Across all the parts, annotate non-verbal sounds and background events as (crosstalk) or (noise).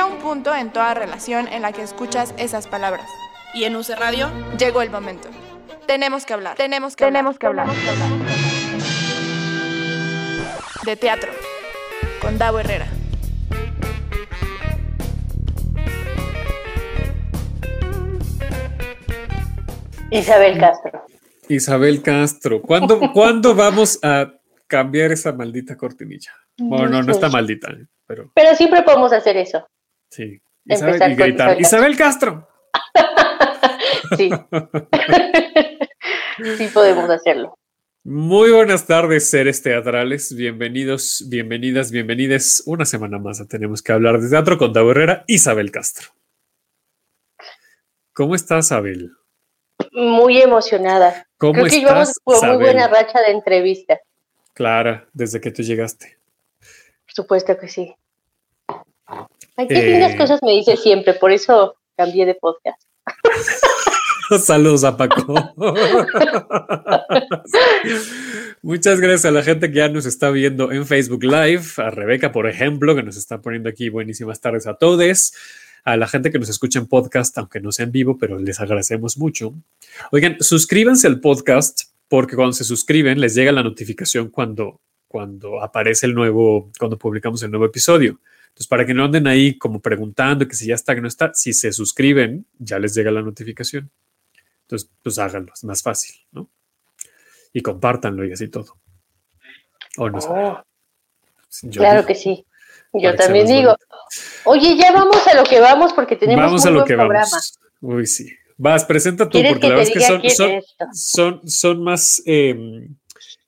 Llega un punto en toda relación en la que escuchas esas palabras. Y en UC Radio llegó el momento. Tenemos que hablar. Tenemos que tenemos hablar. Que hablar. De teatro. Con Davo Herrera. Isabel Castro. Isabel Castro. ¿Cuándo, (laughs) ¿cuándo vamos a cambiar esa maldita cortinilla? Bueno, no, no está maldita, pero. Pero siempre podemos hacer eso. Sí. Isabel, y gritar, Isabel Castro. (laughs) sí. (laughs) sí podemos hacerlo. Muy buenas tardes, seres teatrales. Bienvenidos, bienvenidas, bienvenides. Una semana más a Tenemos que hablar de teatro con Davo Herrera, Isabel Castro. ¿Cómo estás, Abel? Muy emocionada. ¿Cómo Creo que llevamos por muy buena racha de entrevista. Clara, desde que tú llegaste. Por supuesto que sí. Ay, qué Eh. lindas cosas me dice siempre, por eso cambié de podcast. (laughs) Saludos a Paco. (laughs) Muchas gracias a la gente que ya nos está viendo en Facebook Live, a Rebeca, por ejemplo, que nos está poniendo aquí buenísimas tardes a todos, a la gente que nos escucha en podcast, aunque no sea en vivo, pero les agradecemos mucho. Oigan, suscríbanse al podcast porque cuando se suscriben les llega la notificación cuando, cuando aparece el nuevo, cuando publicamos el nuevo episodio. Entonces, para que no anden ahí como preguntando que si ya está, que no está, si se suscriben, ya les llega la notificación. Entonces, pues háganlo, es más fácil, ¿no? Y compártanlo y así todo. O no sé. Oh, claro digo, que sí. Yo también digo. bonito. Oye, ya vamos a lo que vamos porque tenemos Vamos un a lo buen que programa. vamos. Uy, sí. Vas, presenta tú, ¿Quieres porque que la verdad es que son, son, es esto? son, son más eh,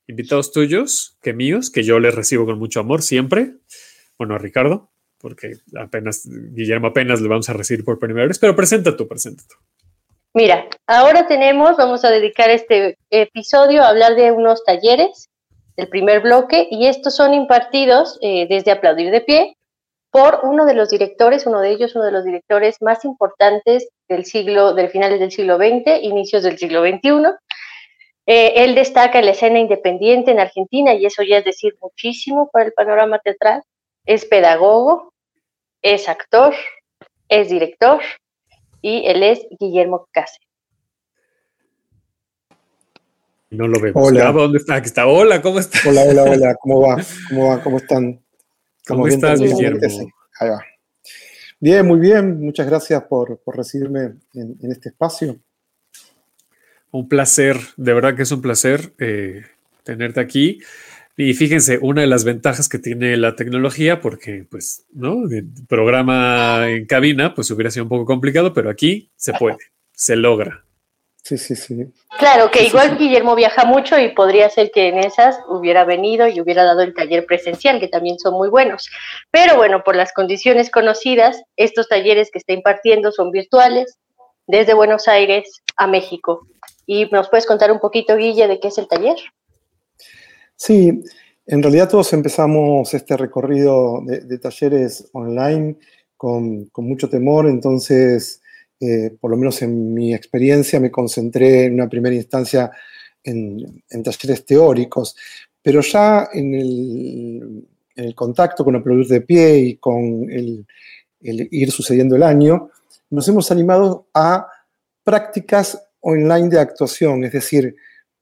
invitados tuyos que míos, que yo les recibo con mucho amor siempre. Bueno, a Ricardo, porque apenas, Guillermo apenas le vamos a recibir por primera vez, pero presenta tú, presenta tú. Mira, ahora tenemos, vamos a dedicar este episodio a hablar de unos talleres del primer bloque y estos son impartidos eh, desde Aplaudir de Pie por uno de los directores, uno de ellos, uno de los directores más importantes del siglo, del finales del siglo XX, inicios del siglo XXI. Eh, él destaca la escena independiente en Argentina y eso ya es decir muchísimo para el panorama teatral. Es pedagogo, es actor, es director y él es Guillermo Cáceres. No lo vemos. Hola. ¿Dónde está? Aquí está. Hola, ¿cómo estás? Hola, hola, hola, (laughs) ¿cómo va? ¿Cómo va? ¿Cómo están? ¿Cómo estás? Guillermo? Ahí va. Bien, muy bien. Muchas gracias por, por recibirme en, en este espacio. Un placer, de verdad que es un placer eh, tenerte aquí. Y fíjense, una de las ventajas que tiene la tecnología, porque pues, ¿no? El programa en cabina, pues hubiera sido un poco complicado, pero aquí se puede, se logra. Sí, sí, sí. Claro, que igual Guillermo viaja mucho y podría ser que en esas hubiera venido y hubiera dado el taller presencial, que también son muy buenos. Pero bueno, por las condiciones conocidas, estos talleres que está impartiendo son virtuales desde Buenos Aires a México. ¿Y nos puedes contar un poquito, Guille, de qué es el taller? Sí, en realidad todos empezamos este recorrido de, talleres online con, mucho temor, entonces, eh, por lo menos en mi experiencia, me concentré en una primera instancia en, talleres teóricos, pero ya en el, contacto con el producto de pie y con el ir sucediendo el año, nos hemos animado a prácticas online de actuación, es decir,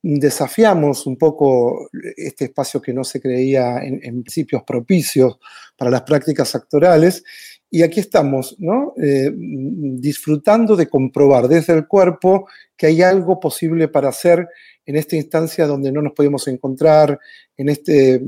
desafiamos un poco este espacio que no se creía en, principios propicios para las prácticas actorales. Y aquí estamos, ¿no? Eh, disfrutando de comprobar desde el cuerpo que hay algo posible para hacer en esta instancia donde no nos podemos encontrar, en este,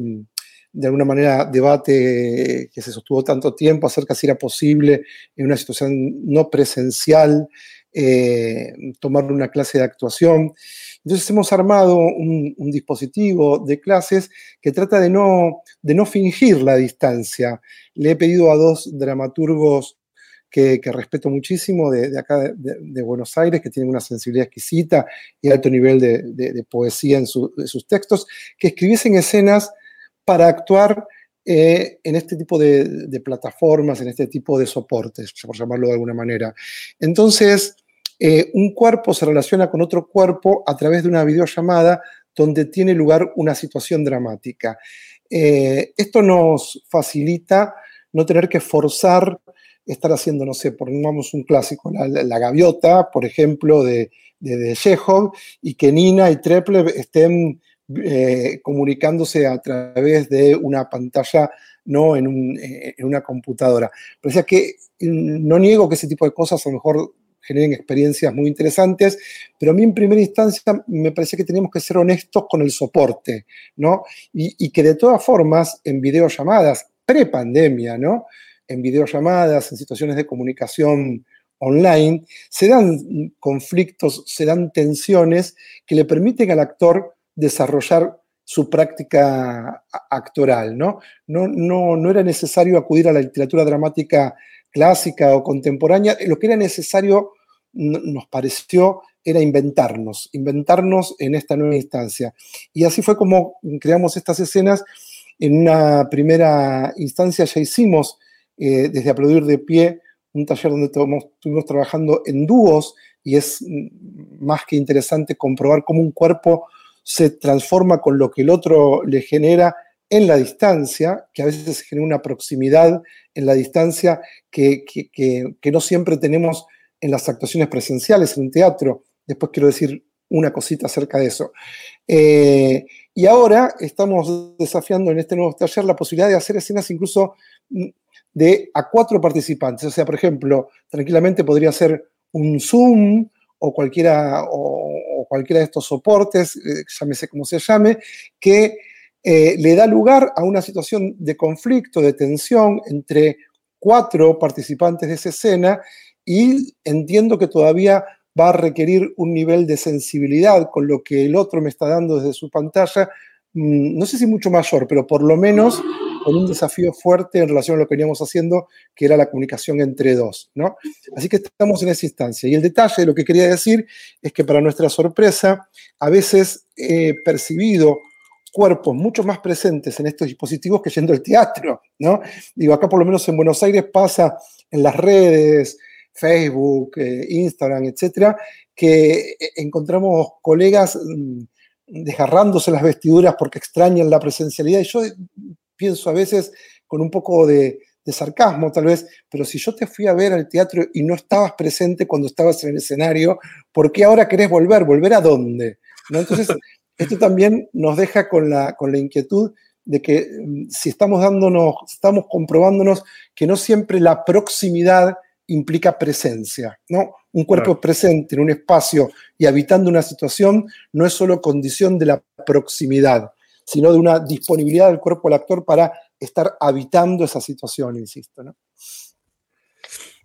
de alguna manera, debate que se sostuvo tanto tiempo acerca si era posible en una situación no presencial eh, tomar una clase de actuación. Entonces hemos armado un, dispositivo de clases que trata de no, de no fingir la distancia. Le he pedido a dos dramaturgos que, respeto muchísimo de, de acá de, Buenos Aires, que tienen una sensibilidad exquisita y alto nivel de, poesía en su, sus textos, que escribiesen escenas para actuar eh, en este tipo de, plataformas, en este tipo de soportes, por llamarlo de alguna manera. Entonces, eh, un cuerpo se relaciona con otro cuerpo a través de una videollamada donde tiene lugar una situación dramática. Eh, esto nos facilita no tener que forzar estar haciendo, no sé, pongamos un clásico, la, gaviota, por ejemplo, de, de, Chekhov, y que Nina y Treple estén eh, comunicándose a través de una pantalla, no en, una computadora. Pero que mm, no niego que ese tipo de cosas a lo mejor generen experiencias muy interesantes, pero a mí en primera instancia me parece que tenemos que ser honestos con el soporte, ¿no? Y, que de todas formas, en videollamadas, pre-pandemia, ¿no? En videollamadas, en situaciones de comunicación online, se dan conflictos, se dan tensiones que le permiten al actor desarrollar su práctica actoral, ¿no? No, no, no era necesario acudir a la literatura dramática clásica o contemporánea, lo que era necesario, nos pareció, era inventarnos, inventarnos en esta nueva instancia. Y así fue como creamos estas escenas. En una primera instancia ya hicimos, eh, desde Aplaudir de Pie, un taller donde estuvimos trabajando en dúos y es más que interesante comprobar cómo un cuerpo se transforma con lo que el otro le genera en la distancia, que a veces se genera una proximidad en la distancia que, no siempre tenemos en las actuaciones presenciales en un teatro. Después quiero decir una cosita acerca de eso. Eh, y ahora estamos desafiando en este nuevo taller la posibilidad de hacer escenas incluso de a cuatro participantes. O sea, por ejemplo, tranquilamente podría ser un Zoom o cualquiera, o, cualquiera de estos soportes, eh, llámese como se llame, que eh, le da lugar a una situación de conflicto, de tensión entre cuatro participantes de esa escena y entiendo que todavía va a requerir un nivel de sensibilidad con lo que el otro me está dando desde su pantalla, mm, no sé si mucho mayor, pero por lo menos con un desafío fuerte en relación a lo que veníamos haciendo, que era la comunicación entre dos, ¿no? Así que estamos en esa instancia. Y el detalle de lo que quería decir es que para nuestra sorpresa, a veces he percibido cuerpos mucho más presentes en estos dispositivos que yendo al teatro, ¿no? Digo, acá por lo menos en Buenos Aires pasa en las redes, Facebook, eh, Instagram, etcétera, que eh, encontramos colegas mm, desgarrándose las vestiduras porque extrañan la presencialidad. Y yo pienso a veces con un poco de, sarcasmo tal vez, pero si yo te fui a ver al teatro y no estabas presente cuando estabas en el escenario, ¿por qué ahora querés volver? ¿Volver a dónde? ¿No? Entonces, esto también nos deja con la, con la inquietud de que mm, si estamos dándonos, estamos comprobándonos que no siempre la proximidad implica presencia, ¿no? Un cuerpo presente en un espacio y habitando una situación no es solo condición de la proximidad, sino de una disponibilidad del cuerpo del actor para estar habitando esa situación, insisto, ¿no?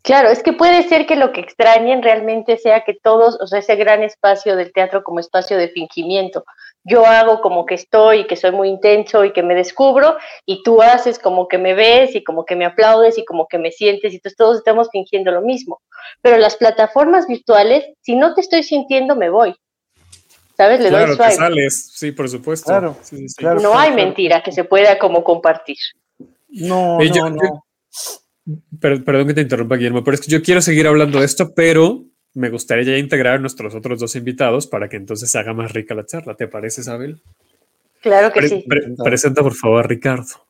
Claro, es que puede ser que lo que extrañen realmente sea que todos, o sea, ese gran espacio del teatro como espacio de fingimiento. Yo hago como que estoy, que soy muy intenso y que me descubro, y tú haces como que me ves y como que me aplaudes y como que me sientes, y entonces todos estamos fingiendo lo mismo. Pero las plataformas virtuales, si no te estoy sintiendo, me voy. ¿Sabes? Le doy swipe. sales, sí, por supuesto. Claro, no hay mentira que se pueda como compartir. No, no, no perdón que te interrumpa, Guillermo, pero es que yo quiero seguir hablando de esto, pero me gustaría ya integrar a nuestros otros dos invitados para que entonces se haga más rica la charla. ¿Te parece, Isabel? Claro que sí. presenta, por favor, a Ricardo.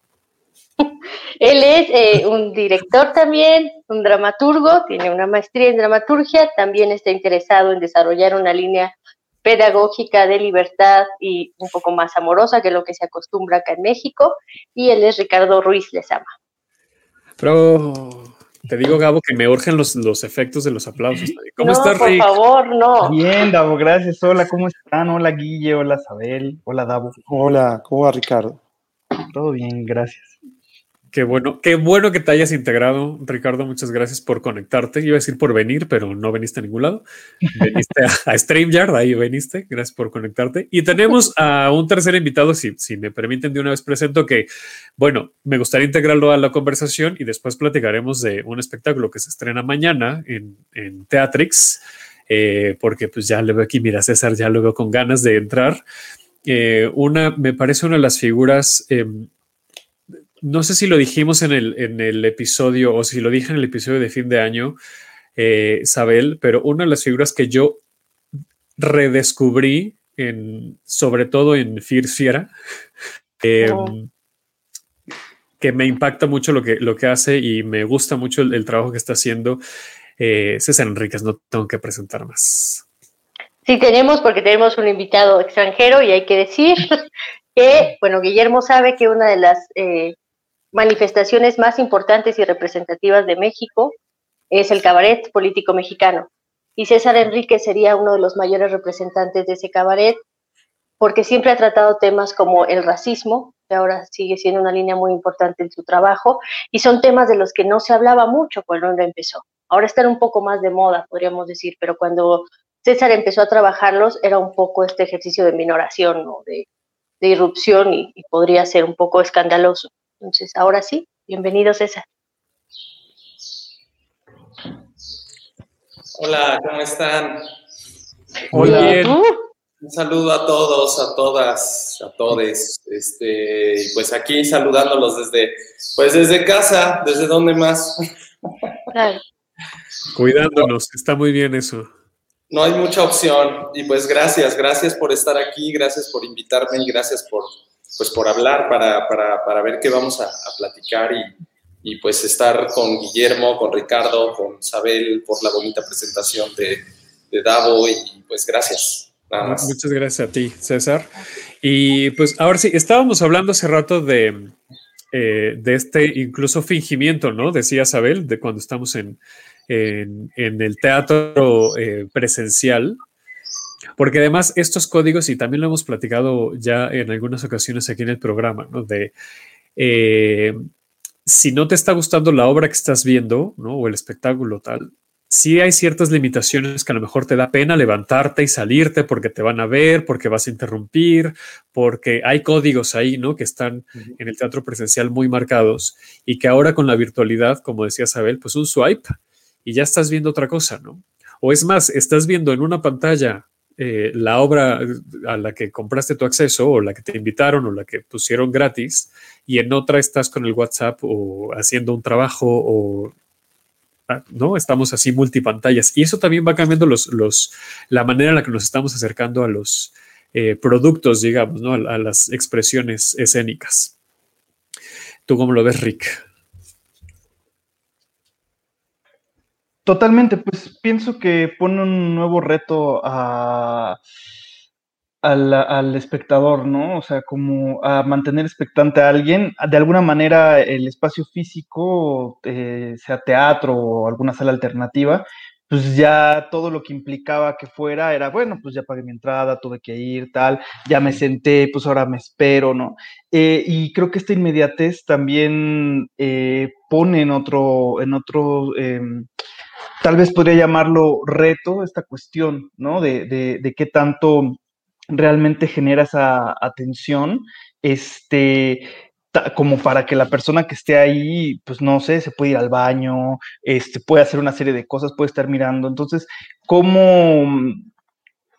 (laughs) Él es eh, un director también, un dramaturgo, tiene una maestría en dramaturgia, también está interesado en desarrollar una línea pedagógica de libertad y un poco más amorosa que lo que se acostumbra acá en México. Y él es Ricardo Ruiz Lezama. Pero te digo, Gabo, que me urgen los, los efectos de los aplausos. ¿Cómo estás, Rick? Por favor, no. Bien, Davo, gracias. Hola, ¿cómo están? Hola, Guille. Hola, Sabel. Hola, Davo. Hola, ¿cómo va, Ricardo? Todo bien, gracias. Qué bueno, qué bueno que te hayas integrado, Ricardo. Muchas gracias por conectarte. Iba a decir por venir, pero no veniste a ningún lado. Veniste a, StreamYard, ahí veniste. Gracias por conectarte. Y tenemos a un tercer invitado, si, si me permiten, de una vez presento que, bueno, me gustaría integrarlo a la conversación y después platicaremos de un espectáculo que se estrena mañana en, en Teatrix, eh, porque pues ya le veo aquí, mira, César, ya lo veo con ganas de entrar. Eh, una, me parece una de las figuras em, no sé si lo dijimos en el, en el, episodio o si lo dije en el episodio de fin de año, eh, Isabel, pero una de las figuras que yo redescubrí, en, sobre todo en Fiera, (laughs) em, que me impacta mucho lo que, lo que hace y me gusta mucho el, trabajo que está haciendo eh, César Enríquez. No tengo que presentar más. Sí, tenemos, porque tenemos un invitado extranjero y hay que decir (laughs) que, bueno, Guillermo sabe que una de las eh, manifestaciones más importantes y representativas de México es el cabaret político mexicano. Y César Enrique sería uno de los mayores representantes de ese cabaret porque siempre ha tratado temas como el racismo, que ahora sigue siendo una línea muy importante en su trabajo, y son temas de los que no se hablaba mucho cuando él empezó. Ahora están un poco más de moda, podríamos decir, pero cuando César empezó a trabajarlos era un poco este ejercicio de minoración o de, irrupción y, y podría ser un poco escandaloso. Entonces, ahora sí, bienvenido César. Hola, ¿cómo están? Hola. Un saludo a todos, a todas, a todes. Este, pues aquí saludándolos desde, pues desde casa, desde donde más. Cuidándonos, está muy bien eso. No hay mucha opción. Y pues gracias, gracias por estar aquí, gracias por invitarme y gracias por, pues por hablar para, para, para ver qué vamos a, a platicar y, y, pues estar con Guillermo, con Ricardo, con Isabel por la bonita presentación de, de Davo y pues gracias. Muchas gracias a ti, César. Y pues ahora sí, estábamos hablando hace rato de, eh, de este incluso fingimiento, ¿no? Decía Isabel, de cuando estamos en, en, el teatro eh, presencial, porque además estos códigos, y también lo hemos platicado ya en algunas ocasiones aquí en el programa, ¿no? De eh, si no te está gustando la obra que estás viendo, ¿no? O el espectáculo tal, sí hay ciertas limitaciones que a lo mejor te da pena levantarte y salirte porque te van a ver, porque vas a interrumpir, porque hay códigos ahí, ¿no? Que están en el teatro presencial muy marcados y que ahora con la virtualidad, como decía Isabel, pues un swipe y ya estás viendo otra cosa, ¿no? O es más, estás viendo en una pantalla eh, la obra a la que compraste tu acceso o la que te invitaron o la que pusieron gratis y en otra estás con el WhatsApp o haciendo un trabajo o ¿no? Estamos así multipantallas. Y eso también va cambiando los, los, la manera en la que nos estamos acercando a los eh, productos, digamos, ¿no? A, las expresiones escénicas. ¿Tú cómo lo ves, Rick? Totalmente, pues pienso que pone un nuevo reto a al, espectador, ¿no? O sea, como a mantener expectante a alguien. De alguna manera, el espacio físico, eh, sea teatro o alguna sala alternativa, pues ya todo lo que implicaba que fuera era, bueno, pues ya pagué mi entrada, tuve que ir, tal, ya me senté, pues ahora me espero, ¿no? Eh, y creo que esta inmediatez también eh, pone en otro, en otro, em, tal vez podría llamarlo reto, esta cuestión, ¿no? De, de, de qué tanto realmente genera esa atención, este, como para que la persona que esté ahí, pues no sé, se puede ir al baño, este, puede hacer una serie de cosas, puede estar mirando. Entonces, ¿cómo,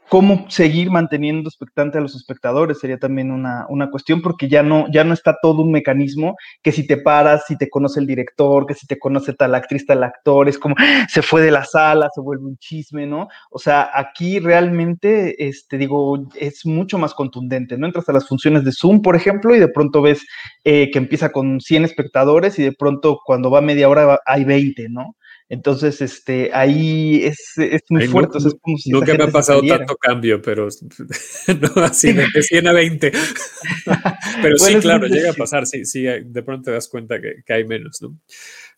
cómo seguir manteniendo expectante a los espectadores sería también una, cuestión, porque ya no, ya no está todo un mecanismo que si te paras, si te conoce el director, que si te conoce tal actriz, tal actor, es como se fue de la sala, se vuelve un chisme, ¿no? O sea, aquí realmente, este, digo, es mucho más contundente, ¿no? Entras a las funciones de Zoom, por ejemplo, y de pronto ves eh, que empieza con 100 espectadores y de pronto cuando va media hora hay 20, ¿no? Entonces, este, ahí es, muy fuerte. es como si nunca me ha pasado tanto cambio, pero (laughs) no así de 100 a 20. (laughs) pero sí, claro, llega a pasar. Sí, sí, de pronto te das cuenta que, hay menos, ¿no?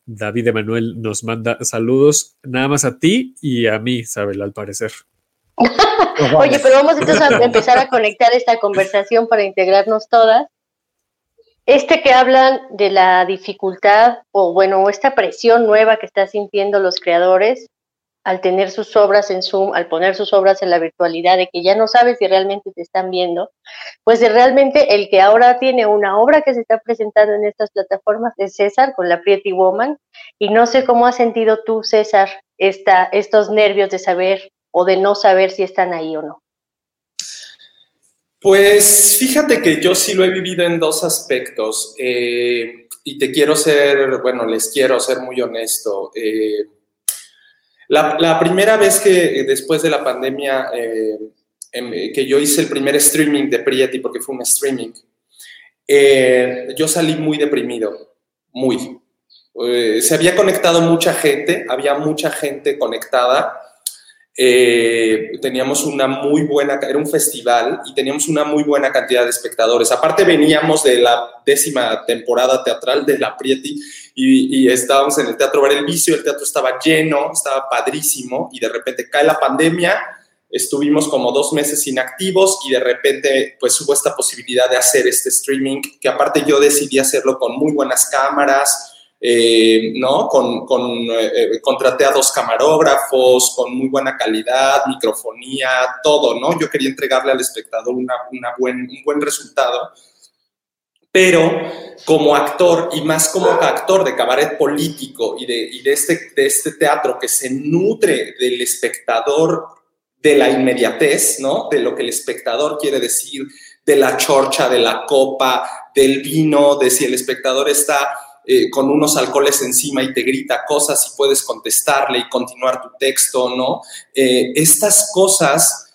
David Emanuel nos manda saludos nada más a ti y a mí, Isabel, al parecer. (laughs) Oye, pero vamos entonces a empezar a conectar esta conversación para integrarnos todas este que hablan de la dificultad o bueno, esta presión nueva que están sintiendo los creadores al tener sus obras en Zoom, al poner sus obras en la virtualidad, de que ya no sabes si realmente te están viendo, pues realmente el que ahora tiene una obra que se está presentando en estas plataformas es César con la Pretty Woman. Y no sé cómo has sentido tú, César, esta, estos nervios de saber o de no saber si están ahí o no. Pues fíjate que yo sí lo he vivido en dos aspectos eh, y te quiero ser, bueno, les quiero ser muy honesto. Eh, la, primera vez que eh, después de la pandemia, em, que yo hice el primer streaming de Prieti, porque fue un streaming, yo salí muy deprimido. muy. Se había conectado mucha gente, había mucha gente conectada. Eh, teníamos una muy buena, era un festival y teníamos una muy buena cantidad de espectadores. Aparte veníamos de la décima temporada teatral de La Prieti y, estábamos en el Teatro Bar El Vicio, el teatro estaba lleno, estaba padrísimo y de repente cae la pandemia estuvimos como dos meses inactivos y de repente pues hubo esta posibilidad de hacer este streaming, que aparte yo decidí hacerlo con muy buenas cámaras, eh, ¿no? Con, con eh, contraté a dos camarógrafos, con muy buena calidad, microfonía, todo, ¿no? Yo quería entregarle al espectador una, una buen, un buen resultado. Pero como actor, y más como actor de cabaret político y de, y de, este, de este teatro que se nutre del espectador de la inmediatez, ¿no? De lo que el espectador quiere decir, de la chorcha, de la copa, del vino, de si el espectador está eh, con unos alcoholes encima y te grita cosas y puedes contestarle y continuar tu texto, ¿no? Eh, estas cosas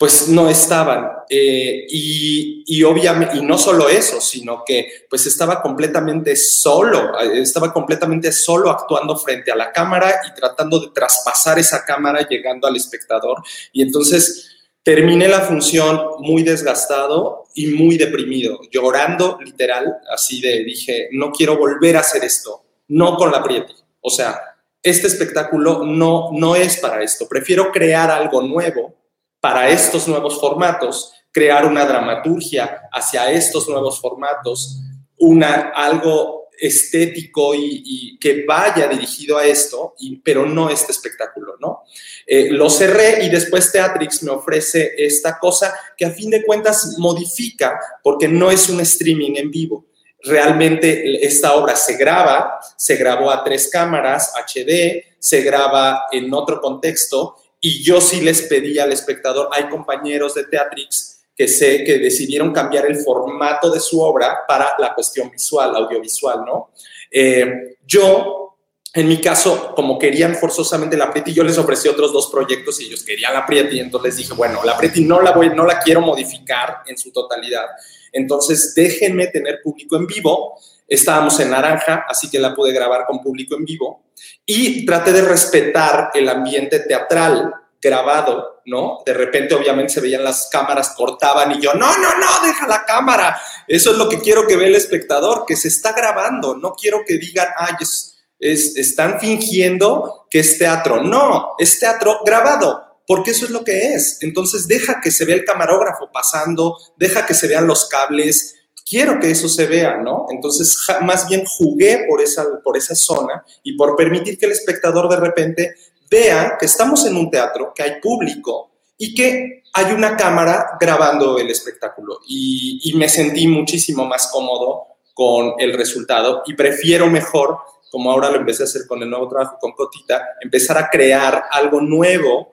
pues no estaban. Eh, y, obviamente, y no solo eso, sino que pues estaba completamente solo, estaba completamente solo actuando frente a la cámara y tratando de traspasar esa cámara llegando al espectador. Y entonces terminé la función muy desgastado y muy deprimido, llorando literal, así de dije, no quiero volver a hacer esto, no con la Prieti. O sea, este espectáculo no, no es para esto, prefiero crear algo nuevo para estos nuevos formatos, crear una dramaturgia hacia estos nuevos formatos, una, algo estético y, que vaya dirigido a esto, pero no este espectáculo, ¿no? Eh, lo cerré y después Teatrix me ofrece esta cosa que a fin de cuentas modifica porque no es un streaming en vivo. Realmente esta obra se graba, se grabó a tres cámaras HD, se graba en otro contexto y yo sí les pedí al espectador, hay compañeros de Teatrix que sé que decidieron cambiar el formato de su obra para la cuestión visual, audiovisual, ¿no? Eh, yo, en mi caso, como querían forzosamente la Prieti, yo les ofrecí otros dos proyectos y ellos querían la Prieti, entonces les dije, bueno, la Prieti no la, voy, no la quiero modificar en su totalidad, entonces déjenme tener público en vivo. Estábamos en naranja, así que la pude grabar con público en vivo y traté de respetar el ambiente teatral grabado, ¿no? De repente obviamente se veían las cámaras, cortaban y yo, no, no, no, deja la cámara. Eso es lo que quiero que vea el espectador, que se está grabando. No quiero que digan, ay, es, están fingiendo que es teatro. No, es teatro grabado, porque eso es lo que es. Entonces deja que se vea el camarógrafo pasando, deja que se vean los cables, quiero que eso se vea, ¿no? Entonces, más bien jugué por esa, por esa zona y por permitir que el espectador de repente vea que estamos en un teatro, que hay público y que hay una cámara grabando el espectáculo. Y, y me sentí muchísimo más cómodo con el resultado y prefiero mejor, como ahora lo empecé a hacer con el nuevo trabajo con Cotita, empezar a crear algo nuevo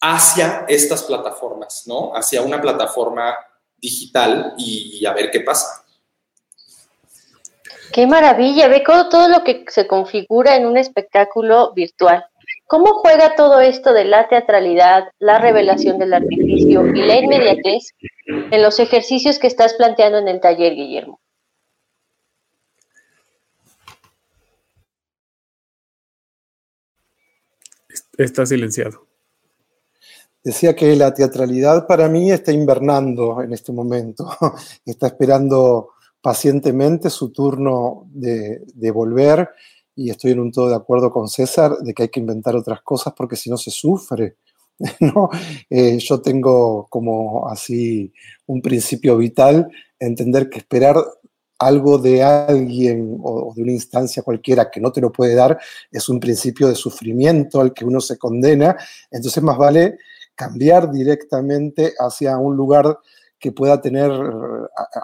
hacia estas plataformas, ¿no? Hacia una plataforma digital y a ver qué pasa. Qué maravilla, ve todo, lo que se configura en un espectáculo virtual. ¿Cómo juega todo esto de la teatralidad, la revelación del artificio y la inmediatez en los ejercicios que estás planteando en el taller, Guillermo? Está silenciado. Decía que la teatralidad para mí está invernando en este momento, (laughs) está esperando pacientemente su turno de, volver y estoy en un todo de acuerdo con César de que hay que inventar otras cosas porque si no se sufre. (laughs) ¿no? Eh, yo tengo como así un principio vital, entender que esperar algo de alguien o de una instancia cualquiera que no te lo puede dar es un principio de sufrimiento al que uno se condena, entonces más vale cambiar directamente hacia un lugar que pueda tener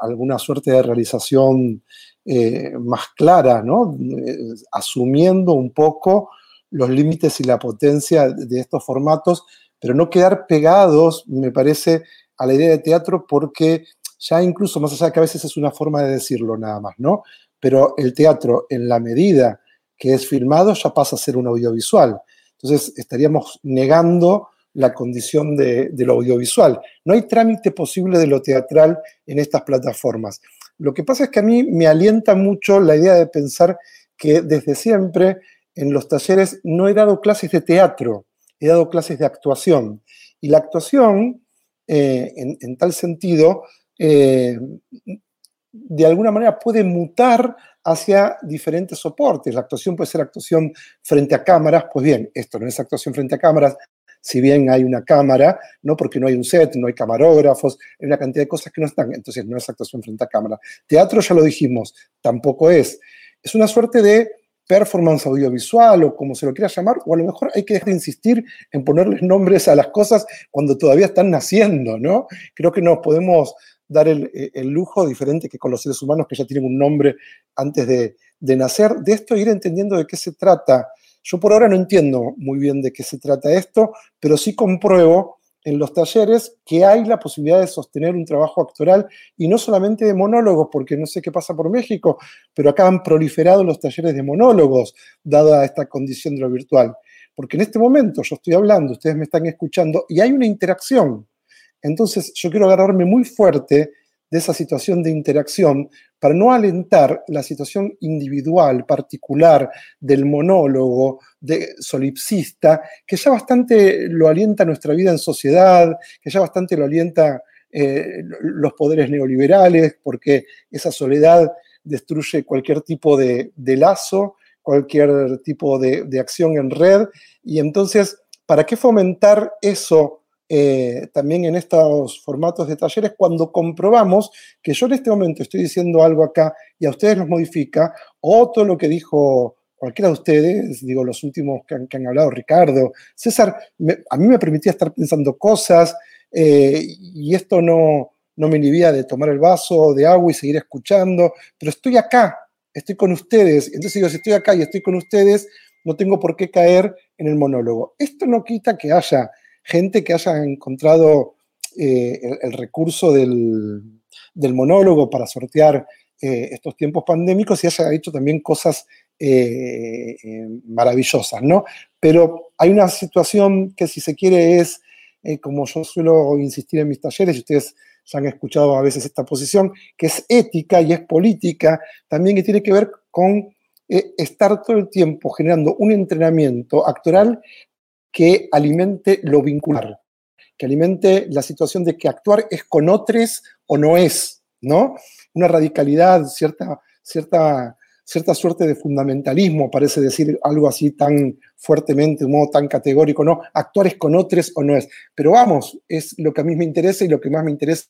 alguna suerte de realización eh, más clara, ¿no? Eh, asumiendo un poco los límites y la potencia de estos formatos, pero no quedar pegados, me parece, a la idea de teatro porque ya incluso, más allá de que a veces es una forma de decirlo nada más, ¿no? Pero el teatro, en la medida que es filmado, ya pasa a ser un audiovisual. Entonces, estaríamos negando la condición de, lo audiovisual. No hay trámite posible de lo teatral en estas plataformas. Lo que pasa es que a mí me alienta mucho la idea de pensar que desde siempre en los talleres no he dado clases de teatro, he dado clases de actuación. Y la actuación, eh, en, tal sentido, eh, de alguna manera puede mutar hacia diferentes soportes. La actuación puede ser actuación frente a cámaras, pues bien, esto no es actuación frente a cámaras, si bien hay una cámara, no porque no hay un set, no hay camarógrafos, hay una cantidad de cosas que no están, entonces no es actuación frente a cámara. Teatro ya lo dijimos, tampoco es. Es una suerte de performance audiovisual o como se lo quiera llamar, o a lo mejor hay que dejar de insistir en ponerles nombres a las cosas cuando todavía están naciendo, ¿no? Creo que nos podemos dar el, lujo, diferente que con los seres humanos que ya tienen un nombre antes de, de nacer, de esto ir entendiendo de qué se trata yo por ahora no entiendo muy bien de qué se trata esto, pero sí compruebo en los talleres que hay la posibilidad de sostener un trabajo actoral y no solamente de monólogos, porque no sé qué pasa por México, pero acá han proliferado los talleres de monólogos, dada esta condición de lo virtual. Porque en este momento yo estoy hablando, ustedes me están escuchando y hay una interacción. Entonces yo quiero agarrarme muy fuerte de esa situación de interacción para no alentar la situación individual, particular del monólogo, de solipsista, que ya bastante lo alienta nuestra vida en sociedad, que ya bastante lo alienta eh, los poderes neoliberales, porque esa soledad destruye cualquier tipo de, lazo, cualquier tipo de, de acción en red, y entonces, ¿para qué fomentar eso? Eh, también en estos formatos de talleres cuando comprobamos que yo en este momento estoy diciendo algo acá y a ustedes los modifica, o todo lo que dijo cualquiera de ustedes, digo, los últimos que han, hablado, Ricardo, César, a mí me permitía estar pensando cosas eh, y esto no, no me inhibía de tomar el vaso de agua y seguir escuchando, pero estoy acá, estoy con ustedes. Entonces digo, si estoy acá y estoy con ustedes, no tengo por qué caer en el monólogo. Esto no quita que haya gente que haya encontrado eh, el, recurso del, monólogo para sortear eh, estos tiempos pandémicos y haya hecho también cosas eh, maravillosas, ¿no? Pero hay una situación que si se quiere es, como yo suelo insistir en mis talleres, y ustedes ya han escuchado a veces esta posición, que es ética y es política, también que tiene que ver con estar todo el tiempo generando un entrenamiento actoral que alimente lo vincular, que alimente la situación de que actuar es con otros o no es, ¿no? Una radicalidad, cierta, cierta, cierta suerte de fundamentalismo, parece decir algo así tan fuertemente, un modo tan categórico, ¿no? Actuar es con otros o no es. Pero vamos, es lo que a mí me interesa y lo que más me interesa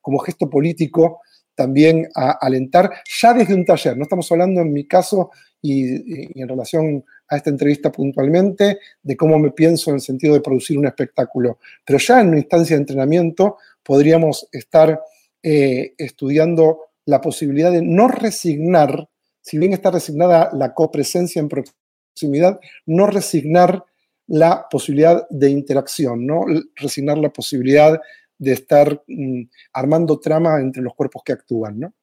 como gesto político también a alentar ya desde un taller. No estamos hablando en mi caso y, en relación a esta entrevista puntualmente de cómo me pienso en el sentido de producir un espectáculo. Pero ya en una instancia de entrenamiento podríamos estar eh, estudiando la posibilidad de no resignar, si bien está resignada la copresencia en proximidad, no resignar la posibilidad de interacción, no resignar la posibilidad de estar mm, armando trama entre los cuerpos que actúan, ¿no?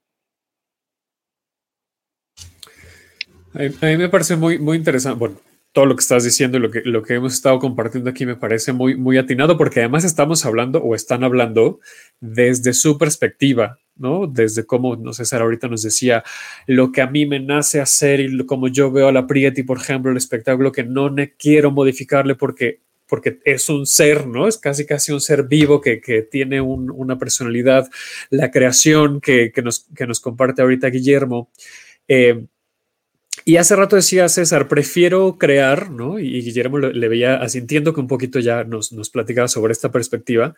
A mí, me parece muy, muy interesante. Bueno, todo lo que estás diciendo y lo que, lo que hemos estado compartiendo aquí me parece muy, muy atinado porque además estamos hablando o están hablando desde su perspectiva, ¿no? Desde cómo, no sé, Sara ahorita nos decía lo que a mí me nace hacer y como yo veo a la Prieti, por ejemplo, el espectáculo que no quiero modificarle porque porque es un ser, ¿no? Es casi casi un ser vivo que, que tiene una personalidad, la creación que, que, nos, que nos comparte ahorita Guillermo. Eh, y hace rato decía César, prefiero crear, ¿no? Y, Guillermo le, veía asintiendo que un poquito ya nos, nos platicaba sobre esta perspectiva.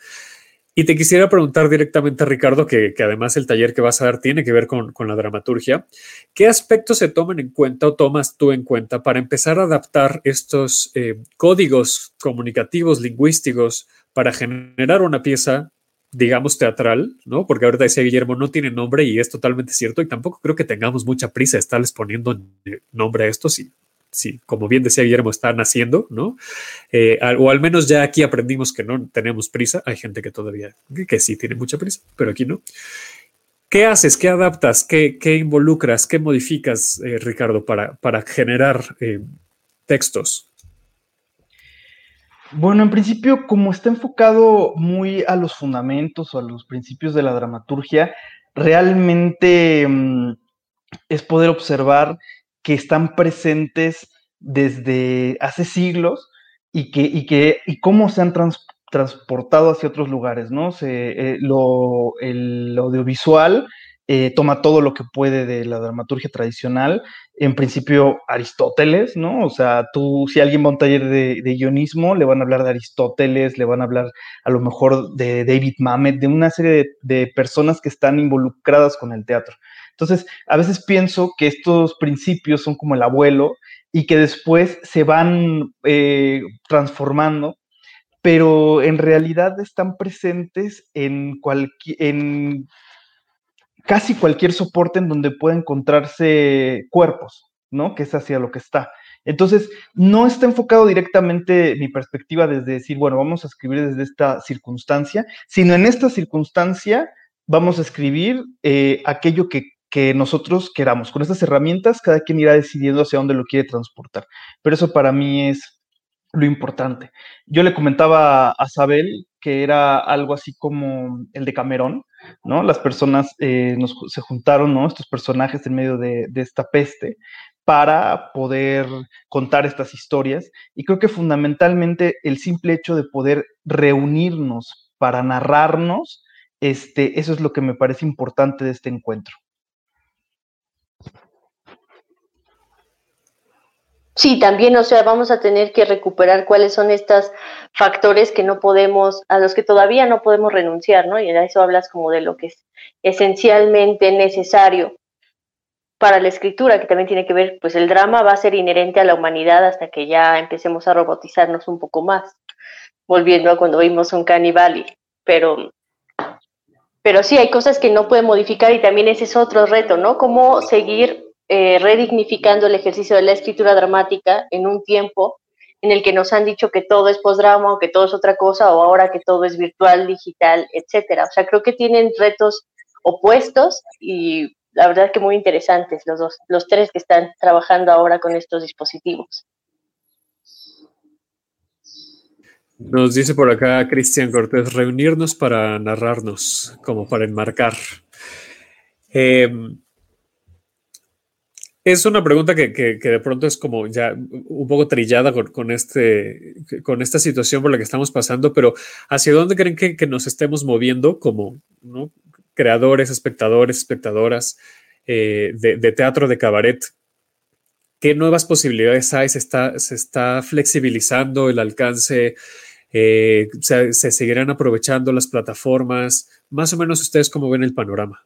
Y te quisiera preguntar directamente Ricardo, que, que, además el taller que vas a dar tiene que ver con, con, la dramaturgia, ¿qué aspectos se toman en cuenta o tomas tú en cuenta para empezar a adaptar estos eh, códigos comunicativos, lingüísticos, para generar una pieza digamos, teatral, ¿no? Porque ahorita decía Guillermo, no tiene nombre y es totalmente cierto y tampoco creo que tengamos mucha prisa de estarles poniendo nombre a esto, si, si como bien decía Guillermo, está naciendo, ¿no? Eh, o al menos ya aquí aprendimos que no tenemos prisa, hay gente que todavía, que, sí tiene mucha prisa, pero aquí no. ¿Qué haces? ¿Qué adaptas? ¿Qué, qué involucras? ¿Qué modificas, eh, Ricardo, para, para generar eh, textos? Bueno, en principio, como está enfocado muy a los fundamentos o a los principios de la dramaturgia, realmente mm, es poder observar que están presentes desde hace siglos y que, y que, y cómo se han transportado hacia otros lugares, ¿no? Eh, lo, el audiovisual eh, toma todo lo que puede de la dramaturgia tradicional, en principio Aristóteles, ¿no? O sea, tú, si alguien va a un taller de, guionismo, le van a hablar de Aristóteles, le van a hablar a lo mejor de David Mamet, de una serie de, personas que están involucradas con el teatro. Entonces, a veces pienso que estos principios son como el abuelo y que después se van eh, transformando pero en realidad están presentes en, en casi cualquier soporte en donde pueda encontrarse cuerpos, ¿no? Que es hacia lo que está. Entonces, no está enfocado directamente mi perspectiva desde decir, bueno, vamos a escribir desde esta circunstancia, sino en esta circunstancia vamos a escribir eh, aquello que, que nosotros queramos. Con estas herramientas, cada quien irá decidiendo hacia dónde lo quiere transportar. Pero eso para mí es lo importante. Yo le comentaba a Sabel que era algo así como el de Camerón, ¿no? Las personas eh, se juntaron, ¿no? Estos personajes en medio de, esta peste para poder contar estas historias. Y creo que fundamentalmente el simple hecho de poder reunirnos para narrarnos, este, eso es lo que me parece importante de este encuentro. Sí, también, o sea, vamos a tener que recuperar cuáles son estos factores que no podemos, a los que todavía no podemos renunciar, ¿no? Y a eso hablas como de lo que es esencialmente necesario para la escritura, que también tiene que ver, pues el drama va a ser inherente a la humanidad hasta que ya empecemos a robotizarnos un poco más, volviendo a cuando vimos un Cannibali, pero pero sí hay cosas que no pueden modificar y también ese es otro reto, ¿no? Cómo seguir eh, redignificando el ejercicio de la escritura dramática en un tiempo en el que nos han dicho que todo es postdrama o que todo es otra cosa o ahora que todo es virtual, digital, etcétera. O sea, creo que tienen retos opuestos y la verdad que muy interesantes los dos, los tres que están trabajando ahora con estos dispositivos. Nos dice por acá Cristian Cortés, reunirnos para narrarnos, como para enmarcar. Eh, es una pregunta que, de pronto es como ya un poco trillada con, este, con esta situación por la que estamos pasando, pero ¿hacia dónde creen que, nos estemos moviendo como creadores, espectadores, espectadoras eh, de, teatro, de cabaret? ¿Qué nuevas posibilidades hay? ¿Se está, se está flexibilizando el alcance? Eh, ¿Se seguirán aprovechando las plataformas? Más o menos ustedes cómo ven el panorama.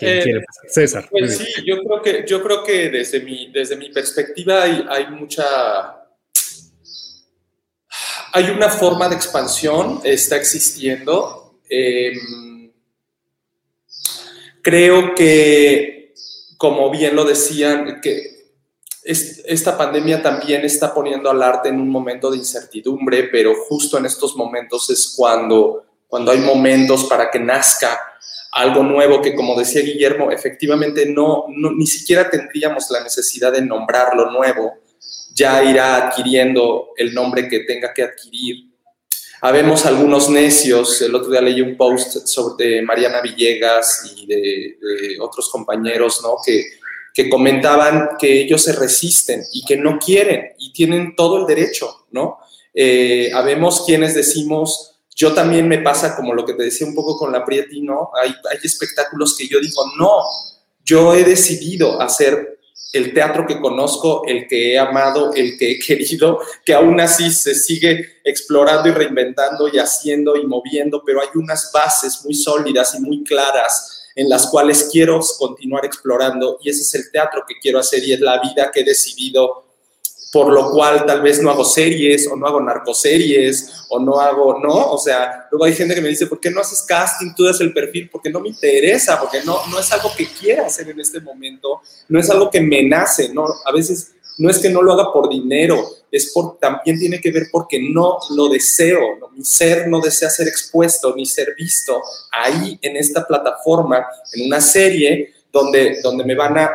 Eh, César. Pues sí, yo creo que, yo creo que desde, mi, desde mi perspectiva hay, mucha... Hay una forma de expansión, está existiendo. Em, creo que, como bien lo decían, que esta pandemia también está poniendo al arte en un momento de incertidumbre, pero justo en estos momentos es cuando, cuando hay momentos para que nazca algo nuevo que, como decía Guillermo, efectivamente no, ni siquiera tendríamos la necesidad de nombrarlo nuevo, ya irá adquiriendo el nombre que tenga que adquirir. Habemos algunos necios, el otro día leí un post sobre Mariana Villegas y de, otros compañeros, ¿no? Que, que comentaban que ellos se resisten y que no quieren y tienen todo el derecho, ¿no? Eh, habemos quienes decimos, yo también me pasa como lo que te decía un poco con la Prieti, ¿no? Hay, espectáculos que yo digo, no, yo he decidido hacer el teatro que conozco, el que he amado, el que he (laughs) querido, que aún así se sigue explorando y reinventando y haciendo y moviendo, pero hay unas bases muy sólidas y muy claras en las cuales quiero continuar explorando y ese es el teatro que quiero hacer y es la vida que he decidido por lo cual tal vez no hago series o no hago narcoseries o no hago, ¿no? O sea, luego hay gente que me dice, ¿por qué no haces casting? Tú das el perfil porque no me interesa, porque no, no es algo que quiera hacer en este momento, no es algo que me nace, ¿no? A veces no es que no lo haga por dinero, es por, también tiene que ver porque no lo deseo, ¿no? mi ser no desea ser expuesto ni ser visto ahí en esta plataforma, en una serie donde, donde me van a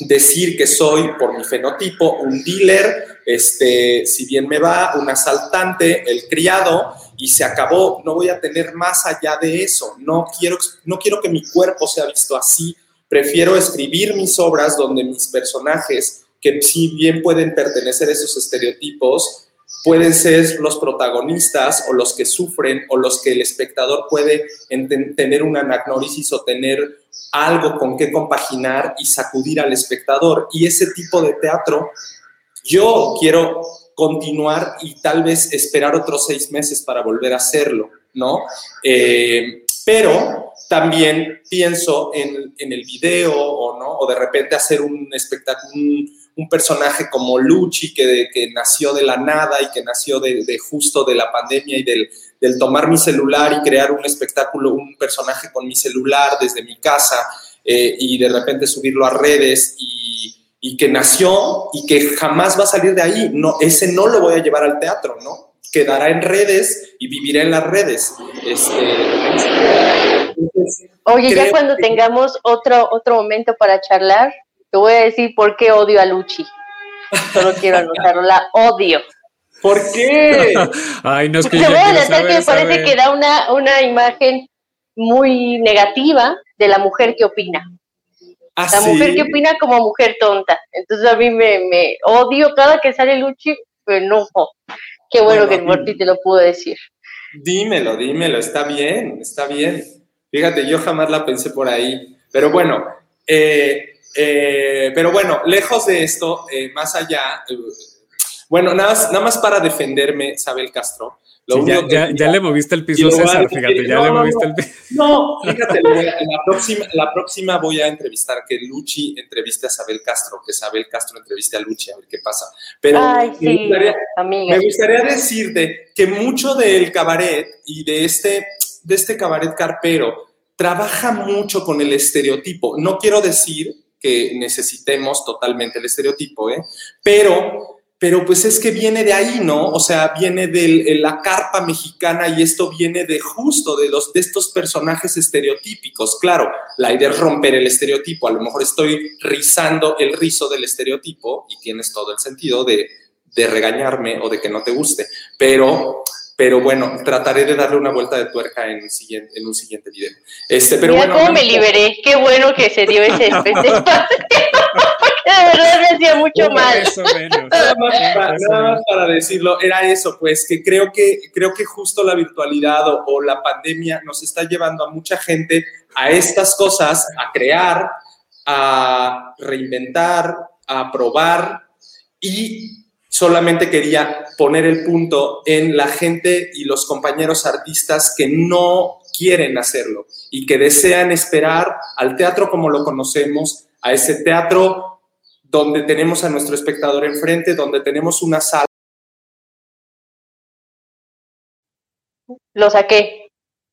decir que soy, por mi fenotipo, un dealer, este, si bien me va, un asaltante, el criado, y se acabó. No voy a tener más allá de eso. No quiero, no quiero que mi cuerpo sea visto así. Prefiero escribir mis obras donde mis personajes, que si bien pueden pertenecer a esos estereotipos, pueden ser los protagonistas o los que sufren o los que el espectador puede tener una anagnorisis o tener algo con qué compaginar y sacudir al espectador. Y ese tipo de teatro, yo quiero continuar y tal vez esperar otros seis meses para volver a hacerlo, ¿no? Eh, pero también pienso en, el video o, ¿no? o de repente hacer un espectáculo, un, personaje como Luchi, que, que nació de la nada y que nació de, justo de la pandemia y del, del tomar mi celular y crear un espectáculo, un personaje con mi celular desde mi casa eh, y de repente subirlo a redes y, y, que nació y que jamás va a salir de ahí. No, ese no lo voy a llevar al teatro, ¿no? Quedará en redes y vivirá en las redes. Este, Oye, ya cuando tengamos otro, otro momento para charlar, te voy a decir por qué odio a Luchi. Solo quiero (laughs) anotarlo, la odio. ¿Por qué? (laughs) Ay, no es que Te voy a decir que me parece que da una, una imagen muy negativa de la mujer que opina. ¿Ah, la mujer que opina como mujer tonta. Entonces a mí me, me odio cada que sale Luchi, me enojo. Qué bueno, que Morty te lo pudo decir. Dímelo, dímelo, está bien, está bien. Fíjate, yo jamás la pensé por ahí. Pero bueno, eh, eh, pero bueno, lejos de esto, eh, más allá, bueno, nada más, nada más para defenderme, Isabel Castro. ya, ya, le moviste el piso a César, fíjate, ya le moviste el piso. No, fíjate, la, próxima, la próxima voy a entrevistar, que Luchi entreviste a Isabel Castro, que Isabel Castro entreviste a Luchi, a ver qué pasa. Pero Ay, sí, me, gustaría, me, gustaría, decirte que mucho del cabaret y de este, de este cabaret carpero trabaja mucho con el estereotipo. No quiero decir que necesitemos totalmente el estereotipo, ¿eh? pero pero pues es que viene de ahí, ¿no? O sea, viene de la carpa mexicana y esto viene de justo de, los, de estos personajes estereotípicos. Claro, la idea es romper el estereotipo. A lo mejor estoy rizando el rizo del estereotipo y tienes todo el sentido de, de regañarme o de que no te guste, pero pero bueno, trataré de darle una vuelta de tuerca en, siguiente, en un siguiente video. Este, pero Mira cómo me liberé, qué bueno que se dio ese (laughs) espacio. De verdad me hacía mucho mal. (laughs) Nada más, para, decirlo, era eso, pues que creo que, creo que justo la virtualidad o, o la pandemia nos está llevando a mucha gente a estas cosas, a crear, a reinventar, a probar y solamente quería poner el punto en la gente y los compañeros artistas que no quieren hacerlo y que desean esperar al teatro como lo conocemos, a ese teatro donde tenemos a nuestro espectador enfrente, donde tenemos una sala. Lo saqué.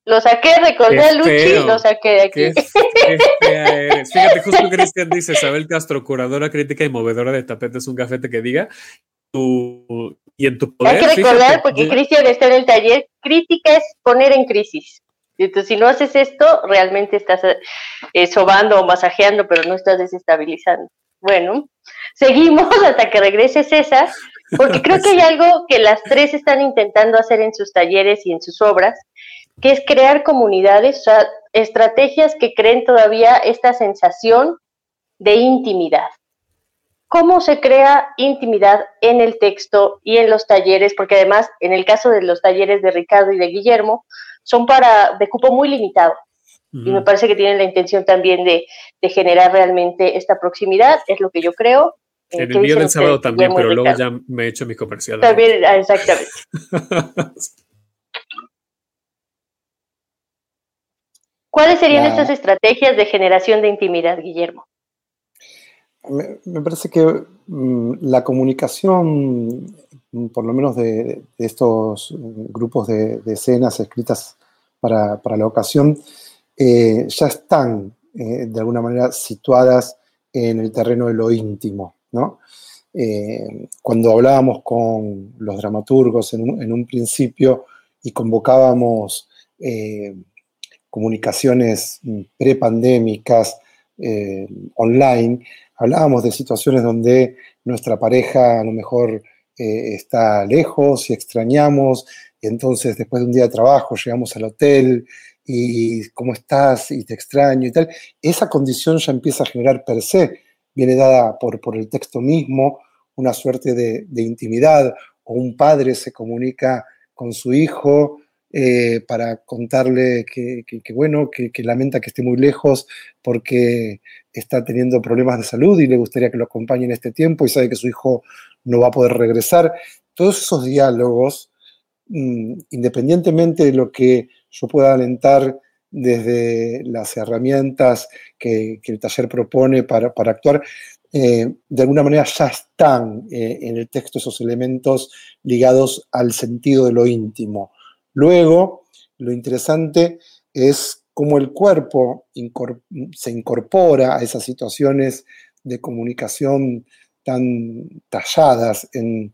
Lo saqué, recordé a Luchi y lo saqué de aquí. Fíjate, justo Cristian dice, Isabel Castro, curadora crítica y movedora de tapetes, un gafete que diga, y en tu poder. Hay que recordar, porque Cristian está en el taller, crítica es poner en crisis. Entonces, si no haces esto, realmente estás eh, sobando o masajeando, pero no estás desestabilizando. Bueno, seguimos (laughs) hasta que regrese César, porque creo que hay (laughs) algo que las tres están intentando hacer en sus talleres y en sus obras, que es crear comunidades, o sea, estrategias que creen todavía esta sensación de intimidad. Cómo se crea intimidad en el texto y en los talleres, porque además en el caso de los talleres de Ricardo y de Guillermo, son para de cupo muy limitado. Y me parece que tienen la intención también de, generar realmente esta proximidad, es lo que yo creo. En el día del sábado también, pero luego ya me he hecho mi comercial. También, ah, exactamente. (laughs) ¿Cuáles serían estas estrategias de generación de intimidad, Guillermo? me, parece que mm, la comunicación, mm, por lo menos de, estos grupos de, escenas escritas para, la ocasión, eh, ya están eh, de alguna manera situadas en el terreno de lo íntimo. Eh, cuando hablábamos con los dramaturgos en un, principio y convocábamos comunicaciones prepandémicas, online, hablábamos de situaciones donde nuestra pareja a lo mejor está lejos y extrañamos, y entonces después de un día de trabajo llegamos al hotel y cómo estás y te extraño y tal. Esa condición ya empieza a generar per se, viene dada por, por el texto mismo, una suerte de, intimidad, o un padre se comunica con su hijo eh, para contarle que, bueno, que, lamenta que esté muy lejos porque está teniendo problemas de salud y le gustaría que lo acompañe en este tiempo y sabe que su hijo no va a poder regresar. Todos esos diálogos, mm, independientemente de lo que yo pueda alentar desde las herramientas que, el taller propone para, actuar, eh, de alguna manera ya están eh, en el texto esos elementos ligados al sentido de lo íntimo. Luego, lo interesante es cómo el cuerpo se incorpora a esas situaciones de comunicación tan talladas en,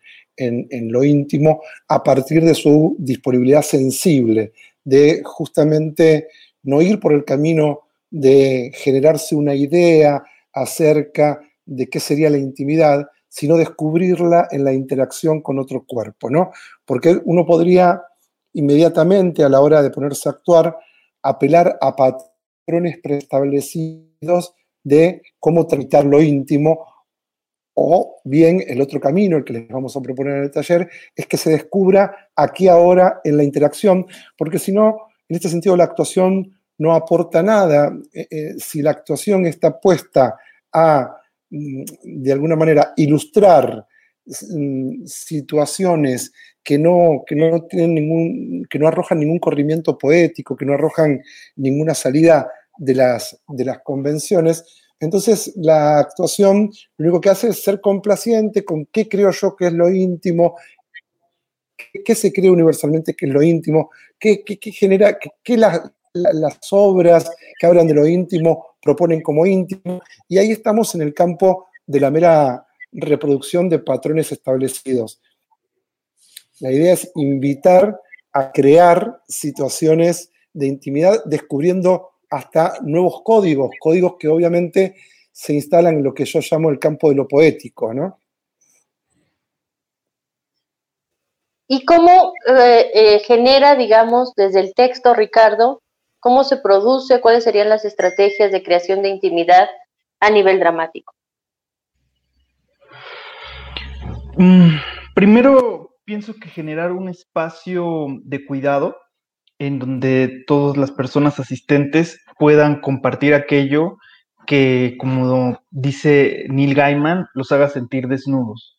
lo íntimo a partir de su disponibilidad sensible, de justamente no ir por el camino de generarse una idea acerca de qué sería la intimidad, sino descubrirla en la interacción con otro cuerpo, ¿no? Porque uno podría inmediatamente a la hora de ponerse a actuar, apelar a patrones preestablecidos de cómo tratar lo íntimo, o bien el otro camino, el que les vamos a proponer en el taller, es que se descubra aquí ahora en la interacción, porque si no, en este sentido la actuación no aporta nada. Eh, eh, si la actuación está puesta a, mm, de alguna manera, ilustrar mm, situaciones que no, que no tienen ningún, que no arrojan ningún corrimiento poético, que no arrojan ninguna salida de las, de las convenciones. Entonces, la actuación lo único que hace es ser complaciente con qué creo yo que es lo íntimo, qué, se cree universalmente que es lo íntimo, qué, genera, qué, las obras que hablan de lo íntimo proponen como íntimo. Y ahí estamos en el campo de la mera reproducción de patrones establecidos. La idea es invitar a crear situaciones de intimidad, descubriendo hasta nuevos códigos, códigos que obviamente se instalan en lo que yo llamo el campo de lo poético, ¿no? ¿Y cómo eh, eh, genera, digamos, desde el texto, Ricardo, cómo se produce, cuáles serían las estrategias de creación de intimidad a nivel dramático? Mm, primero, pienso que generar un espacio de cuidado en donde todas las personas asistentes puedan compartir aquello que, como dice Neil Gaiman, los haga sentir desnudos.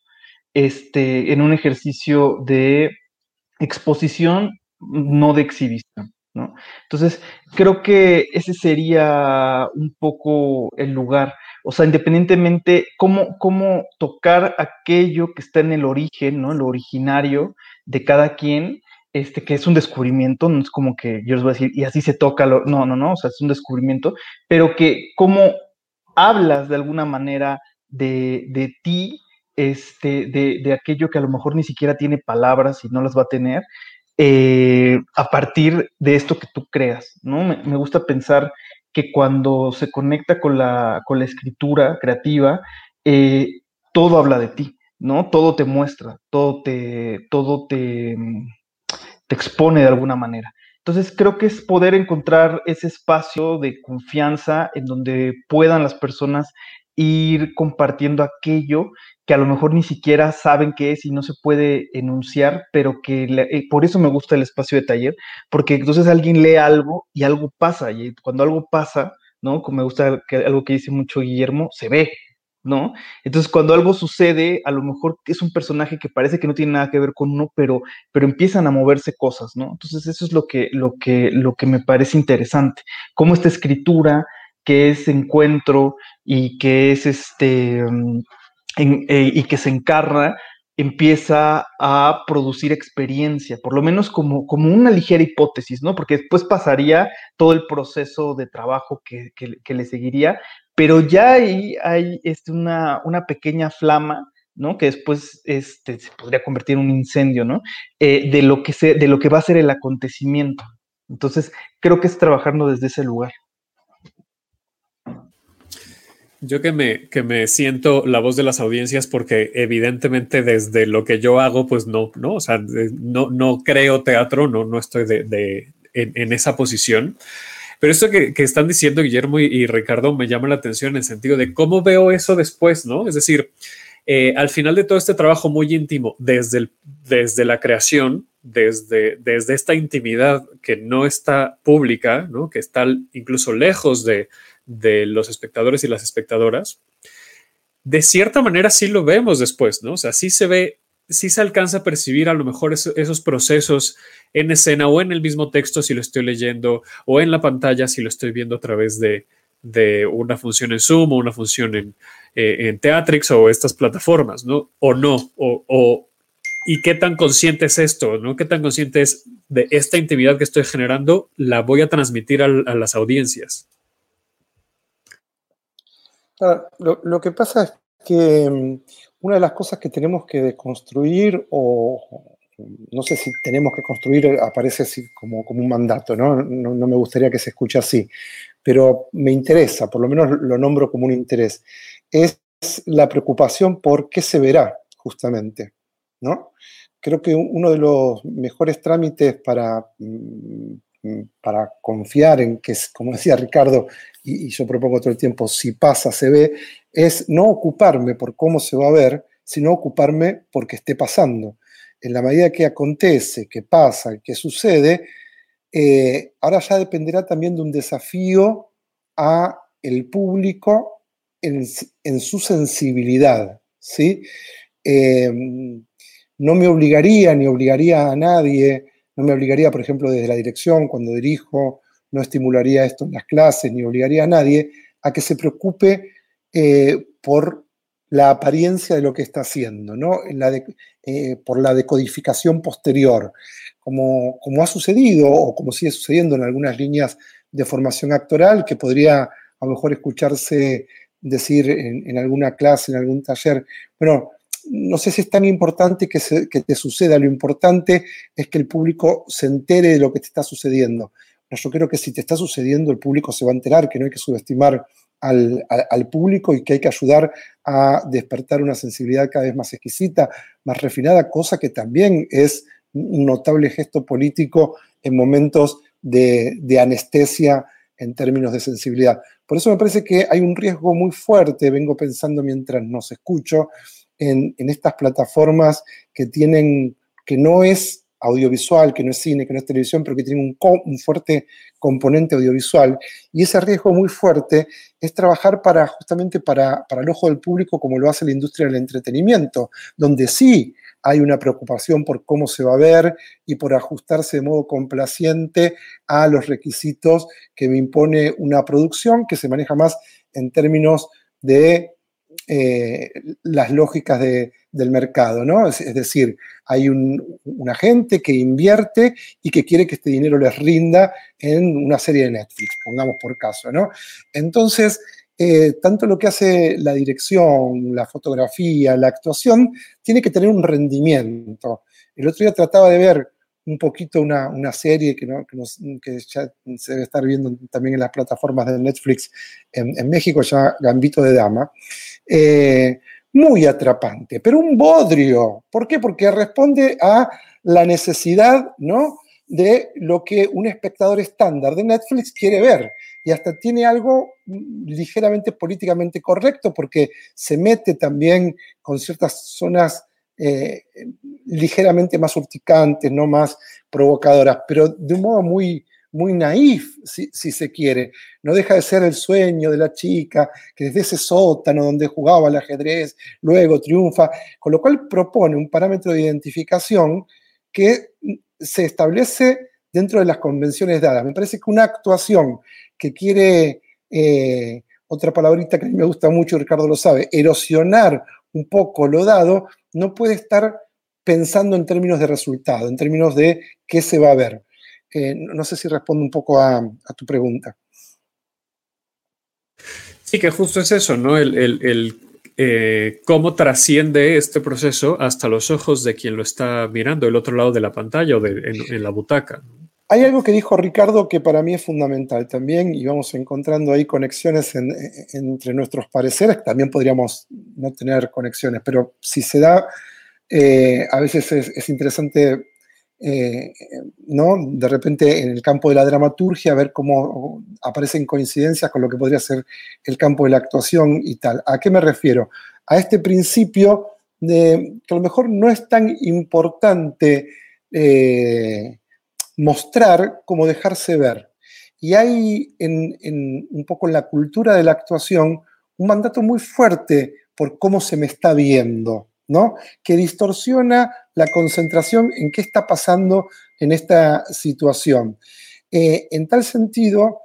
Este, en un ejercicio de exposición, no de exhibición. ¿no? Entonces, creo que ese sería un poco el lugar o sea, independientemente, cómo, cómo tocar aquello que está en el origen, ¿no? Lo originario de cada quien, este, que es un descubrimiento, no es como que yo les voy a decir, y así se toca, lo, no, no, no, o sea, es un descubrimiento, pero que cómo hablas de alguna manera de, de ti, este, de, de, aquello que a lo mejor ni siquiera tiene palabras y no las va a tener, eh, a partir de esto que tú creas, ¿no? Me, gusta pensar que cuando se conecta con la, con la escritura creativa, eh, todo habla de ti, ¿no? Todo te muestra, todo te, todo te, te expone de alguna manera. Entonces creo que es poder encontrar ese espacio de confianza en donde puedan las personas ir compartiendo aquello que a lo mejor ni siquiera saben qué es y no se puede enunciar, pero que eh, por eso me gusta el espacio de taller, porque entonces alguien lee algo y algo pasa, y cuando algo pasa, ¿no? Como me gusta que, algo que dice mucho Guillermo, se ve, ¿no? Entonces cuando algo sucede, a lo mejor es un personaje que parece que no tiene nada que ver con uno, pero, pero empiezan a moverse cosas, ¿no? Entonces eso es lo que, lo que, lo que me parece interesante, cómo esta escritura, que es encuentro y que es este... Mm, eh, y que se encarna, empieza a producir experiencia, por lo menos como, como una ligera hipótesis, ¿no? Porque después pasaría todo el proceso de trabajo que, le seguiría, pero ya ahí hay este, una, una pequeña flama ¿no? Que después este, se podría convertir en un incendio, ¿no? Eh, de, lo que se, de lo que va a ser el acontecimiento. Entonces, creo que es trabajando desde ese lugar. Yo que me, que me siento la voz de las audiencias porque evidentemente desde lo que yo hago, pues no, no, o sea, no, no creo teatro, no, no estoy de, en, esa posición. Pero esto que, están diciendo Guillermo y, Ricardo me llama la atención en el sentido de cómo veo eso después, ¿no? Es decir, eh, al final de todo este trabajo muy íntimo, desde, desde la creación, desde, desde esta intimidad que no está pública, ¿no? que está incluso lejos de, de los espectadores y las espectadoras, de cierta manera sí lo vemos después, ¿no? O sea, sí se ve, sí se alcanza a percibir a lo mejor esos procesos en escena o en el mismo texto si lo estoy leyendo o en la pantalla si lo estoy viendo a través de, una función en Zoom o una función en, eh, en Teatrix o estas plataformas, ¿no? O no, o, y qué tan consciente es esto, ¿no? ¿Qué tan consciente es de esta intimidad que estoy generando? La voy a transmitir a las audiencias. Lo, que pasa es que mm, una de las cosas que tenemos que deconstruir, o no sé si tenemos que construir, aparece así como, un mandato, ¿no? ¿no? me gustaría que se escuche así, pero me interesa, por lo menos lo nombro como un interés, es la preocupación por qué se verá, justamente, Creo que uno de los mejores trámites para mm, Mm, para confiar en que, como decía Ricardo, y, yo propongo todo el tiempo, si pasa, se ve, es no ocuparme por cómo se va a ver, sino ocuparme porque esté pasando. En la medida que acontece, que pasa, que sucede, eh, ahora ya dependerá también de un desafío a el público en, su sensibilidad, ¿sí? Eh, no me obligaría ni obligaría a nadie no me obligaría, por ejemplo, desde la dirección, cuando dirijo, no estimularía esto en las clases, ni obligaría a nadie a que se preocupe eh, por la apariencia de lo que está haciendo, ¿no? Eh, por la decodificación posterior, como, como ha sucedido o como sigue sucediendo en algunas líneas de formación actoral, que podría a lo mejor escucharse decir en, en alguna clase, en algún taller, bueno, no sé si es tan importante que, te suceda, lo importante es que el público se entere de lo que te está sucediendo. yo creo que si te está sucediendo, el público se va a enterar, que no hay que subestimar al, público y que hay que ayudar a despertar una sensibilidad cada vez más exquisita, más refinada, cosa que también es un notable gesto político en momentos de, de anestesia en términos de sensibilidad. Por eso me parece que hay un riesgo muy fuerte, vengo pensando mientras nos escucho, en, estas plataformas que tienen, que no es audiovisual, que no es cine, que no es televisión, pero que tienen un, fuerte componente audiovisual. Y ese riesgo muy fuerte es trabajar para, justamente para, para el ojo del público como lo hace la industria del entretenimiento, donde sí hay una preocupación por cómo se va a ver y por ajustarse de modo complaciente a los requisitos que me impone una producción que se maneja más en términos de eh, las lógicas del mercado, ¿no? Es, decir, hay un, agente que invierte y que quiere que este dinero les rinda en una serie de Netflix, pongamos por caso, ¿no? Entonces, eh, tanto lo que hace la dirección, la fotografía, la actuación, tiene que tener un rendimiento. El otro día trataba de ver un poquito una, serie que, que, ya se debe estar viendo también en las plataformas de Netflix en, en México, ya Gambito de Dama, eh, muy atrapante, pero un bodrio. ¿Por qué? Porque responde a la necesidad, ¿no? de lo que un espectador estándar de Netflix quiere ver. Y hasta tiene algo ligeramente políticamente correcto porque se mete también con ciertas zonas eh, ligeramente más urticantes, no más provocadoras, pero de un modo muy, muy naif, si, se quiere. No deja de ser el sueño de la chica que desde ese sótano donde jugaba al ajedrez, luego triunfa, con lo cual propone un parámetro de identificación que se establece dentro de las convenciones dadas. Me parece que una actuación que quiere, eh, otra palabrita que a mí me gusta mucho, Ricardo lo sabe, erosionar un poco lo dado, no puede estar pensando en términos de resultado, en términos de qué se va a ver no sé si responde un poco a, tu pregunta. Sí, que justo es eso, ¿no? El, eh, cómo trasciende este proceso hasta los ojos de quien lo está mirando, el otro lado de la pantalla o en, la butaca. hay algo que dijo Ricardo que para mí es fundamental también, y vamos encontrando ahí conexiones entre nuestros pareceres, también podríamos no tener conexiones, pero si se da, eh, a veces es, interesante, eh, ¿no? De repente en el campo de la dramaturgia, ver cómo aparecen coincidencias con lo que podría ser el campo de la actuación y tal. ¿A qué me refiero? A este principio de que a lo mejor no es tan importante. Eh, mostrar como dejarse ver. Y hay en, un poco en la cultura de la actuación un mandato muy fuerte por cómo se me está viendo, ¿no? Que distorsiona la concentración en qué está pasando en esta situación. Eh, en tal sentido,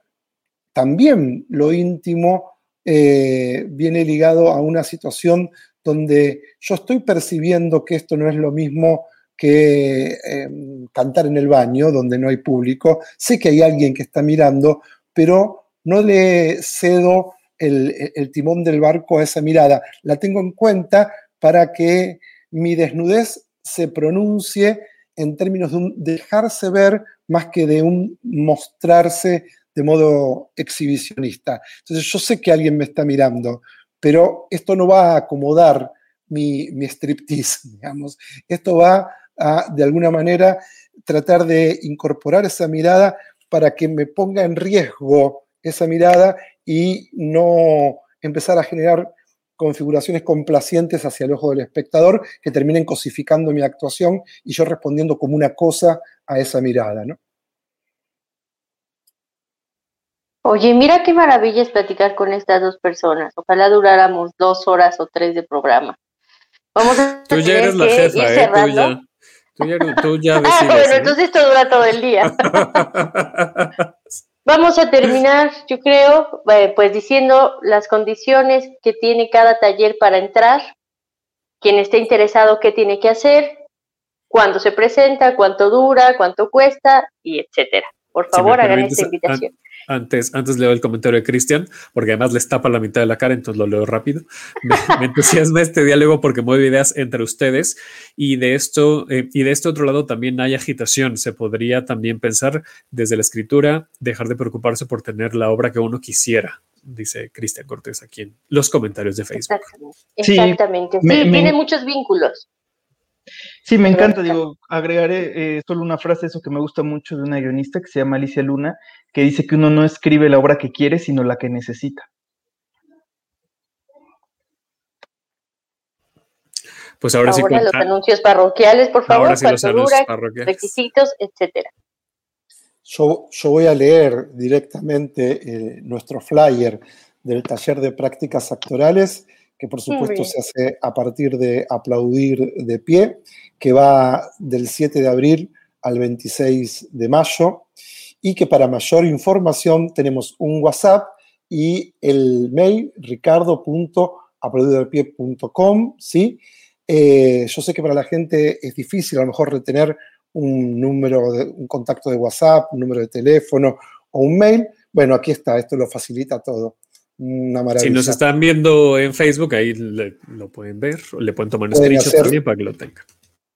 también lo íntimo eh, viene ligado a una situación donde yo estoy percibiendo que esto no es lo mismo que em, cantar en el baño donde no hay público. Sé que hay alguien que está mirando, pero no le cedo el, timón del barco a esa mirada. La tengo en cuenta para que mi desnudez se pronuncie en términos de un dejarse ver más que de un mostrarse de modo exhibicionista. Entonces yo sé que alguien me está mirando, pero esto no va a acomodar mi, mi striptease, (laughs) digamos. Esto va a, de alguna manera, tratar de incorporar esa mirada para que me ponga en riesgo esa mirada y no empezar a generar configuraciones complacientes hacia el ojo del espectador que terminen cosificando mi actuación y yo respondiendo como una cosa a esa mirada, ¿no? Oye, mira qué maravilla es platicar con estas dos personas. Ojalá duráramos dos horas o tres de programa. Vamos a Tú ya eres la jefa, ¿eh? Tú ya. Tú ya, (laughs) ah, bueno, entonces esto dura todo el día. (laughs) Vamos a terminar, yo creo, eh, pues diciendo las condiciones que tiene cada taller para entrar, quien esté interesado qué tiene que hacer, cuándo se presenta, cuánto dura, cuánto cuesta y etcétera. Por favor, hagan esta invitación. Antes, antes leo el comentario de Cristian, porque además les tapa la mitad de la cara, entonces lo leo rápido. Me, entusiasma este diálogo porque mueve ideas entre ustedes y de esto eh, y de este otro lado también hay agitación. Se podría también pensar desde la escritura, dejar de preocuparse por tener la obra que uno quisiera, dice Cristian Cortés aquí en los comentarios de Facebook. Exactamente. Sí, tiene muchos vínculos. Sí, me encanta, digo, agregaré eh, solo una frase, eso que me gusta mucho de una guionista que se llama Alicia Luna, que dice que uno no escribe la obra que quiere, sino la que necesita. Pues ahora, sí. los anuncios parroquiales, por favor, sí requisitos, etcétera. Yo, yo, voy a leer directamente eh, nuestro flyer del taller de prácticas actorales que por supuesto se hace a partir de aplaudir de pie, que va del 7 de abril al 26 de mayo, y que para mayor información tenemos un WhatsApp y el mail ricardo.aplaudirdepié.com, ¿sí? Eh, yo sé que para la gente es difícil a lo mejor retener un número, de, un contacto de WhatsApp, un número de teléfono o un mail. Bueno, aquí está, esto lo facilita todo. Una maravilla. Si nos están viendo en Facebook, ahí lo pueden ver, o le pueden tomar un screenshot también para que lo tengan.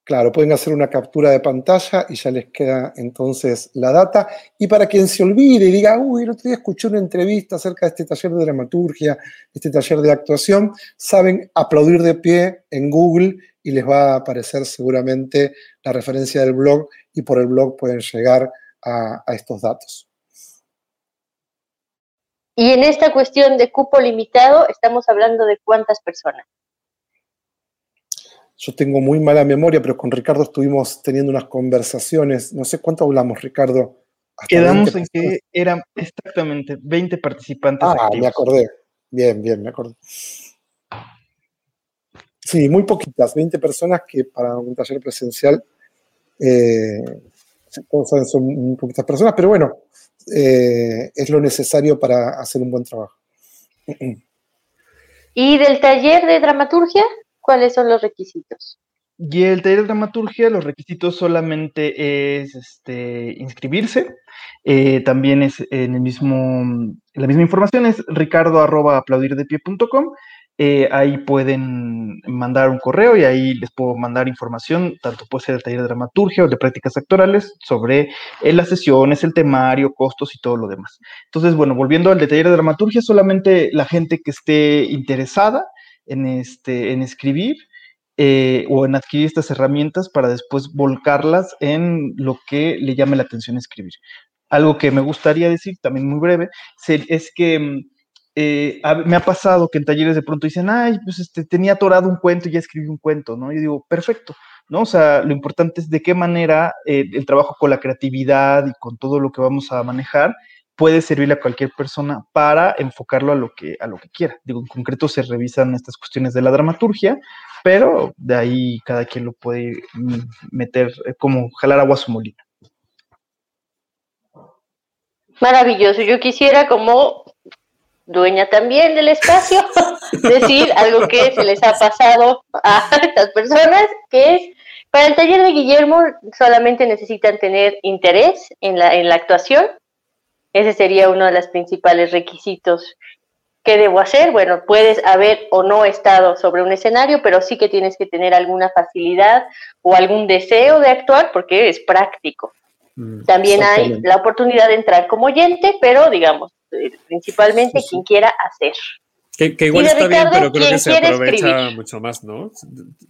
Claro, pueden hacer una captura de pantalla y ya les queda entonces la data. Y para quien se olvide y diga, uy, el otro día escuché una entrevista acerca de este taller de dramaturgia, este taller de actuación, saben aplaudir de pie en Google y les va a aparecer seguramente la referencia del blog y por el blog pueden llegar a estos datos. Y en esta cuestión de cupo limitado, estamos hablando de cuántas personas. Yo tengo muy mala memoria, pero con Ricardo estuvimos teniendo unas conversaciones. No sé cuánto hablamos, Ricardo. Quedamos en que eran exactamente 20 participantes. Ah, me acordé. Bien, bien, me acordé. Sí, muy poquitas, 20 personas que para un taller presencial, eh, todos saben, son muy poquitas personas, pero bueno, eh, es lo necesario para hacer un buen trabajo. (clears throat) ¿Y del taller de dramaturgia? ¿Cuáles son los requisitos? Y el taller de dramaturgia, los requisitos solamente es este, inscribirse. Eh, también es en el mismo, la misma información, es ricardo arroba eh, ahí pueden mandar un correo y ahí les puedo mandar información, tanto puede ser el taller de dramaturgia o de prácticas actorales, sobre eh, las sesiones, el temario, costos y todo lo demás. Entonces, bueno, volviendo al de taller de dramaturgia, solamente la gente que esté interesada en, este, en escribir eh, o en adquirir estas herramientas para después volcarlas en lo que le llame la atención escribir. Algo que me gustaría decir, también muy breve, es que eh, me ha pasado que en talleres de pronto dicen, ay, pues este, tenía atorado un cuento y ya escribí un cuento, ¿no? Y digo, perfecto, ¿no? O sea, lo importante es de qué manera eh, el trabajo con la creatividad y con todo lo que vamos a manejar puede servirle a cualquier persona para enfocarlo a lo que, a lo que quiera. Digo, en concreto se revisan estas cuestiones de la dramaturgia, pero de ahí cada quien lo puede meter eh, como jalar agua a su molino. Maravilloso. Yo quisiera como dueña también del espacio, (laughs) decir algo que se les ha pasado a estas personas, que es, para el taller de Guillermo solamente necesitan tener interés en la, en la actuación. Ese sería uno de los principales requisitos. ¿Qué debo hacer? Bueno, puedes haber o no estado sobre un escenario, pero sí que tienes que tener alguna facilidad o algún deseo de actuar porque es práctico. Mm, También hay la oportunidad de entrar como oyente, pero digamos, principalmente quien quiera hacer. Que, igual está bien, pero creo que se aprovecha mucho más, ¿no?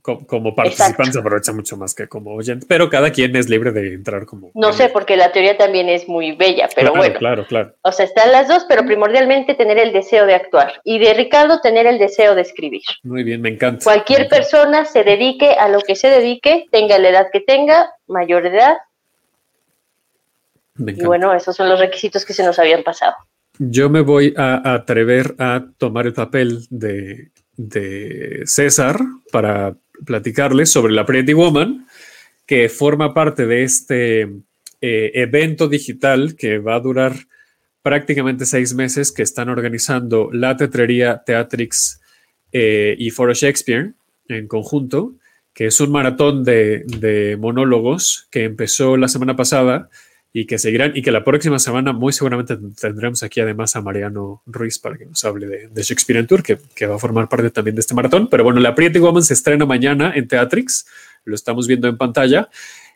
Como, participante se aprovecha mucho más que como oyente, pero cada quien es libre de entrar como... No sé, porque la teoría también es muy bella, pero bueno. Claro, claro. O sea, están las dos, pero primordialmente tener el deseo de actuar. Y de Ricardo, tener el deseo de escribir. Muy bien, me encanta. Cualquier persona se dedique a lo que se dedique, tenga la edad que tenga, mayor edad. y bueno, esos son los requisitos que se nos habían pasado. Yo me voy a atrever a tomar el papel de, César para platicarles sobre la Pretty Woman, que forma parte de este eh, evento digital que va a durar prácticamente seis meses que están organizando la Tetrería Teatrix eh, y Foro Shakespeare en conjunto, que es un maratón de, de monólogos que empezó la semana pasada y que seguirán y que la próxima semana muy seguramente tendremos aquí además a Mariano Ruiz para que nos hable de, Shakespeare en Tour, que, que, va a formar parte también de este maratón. Pero bueno, la Pretty Woman se estrena mañana en Teatrix, lo estamos viendo en pantalla.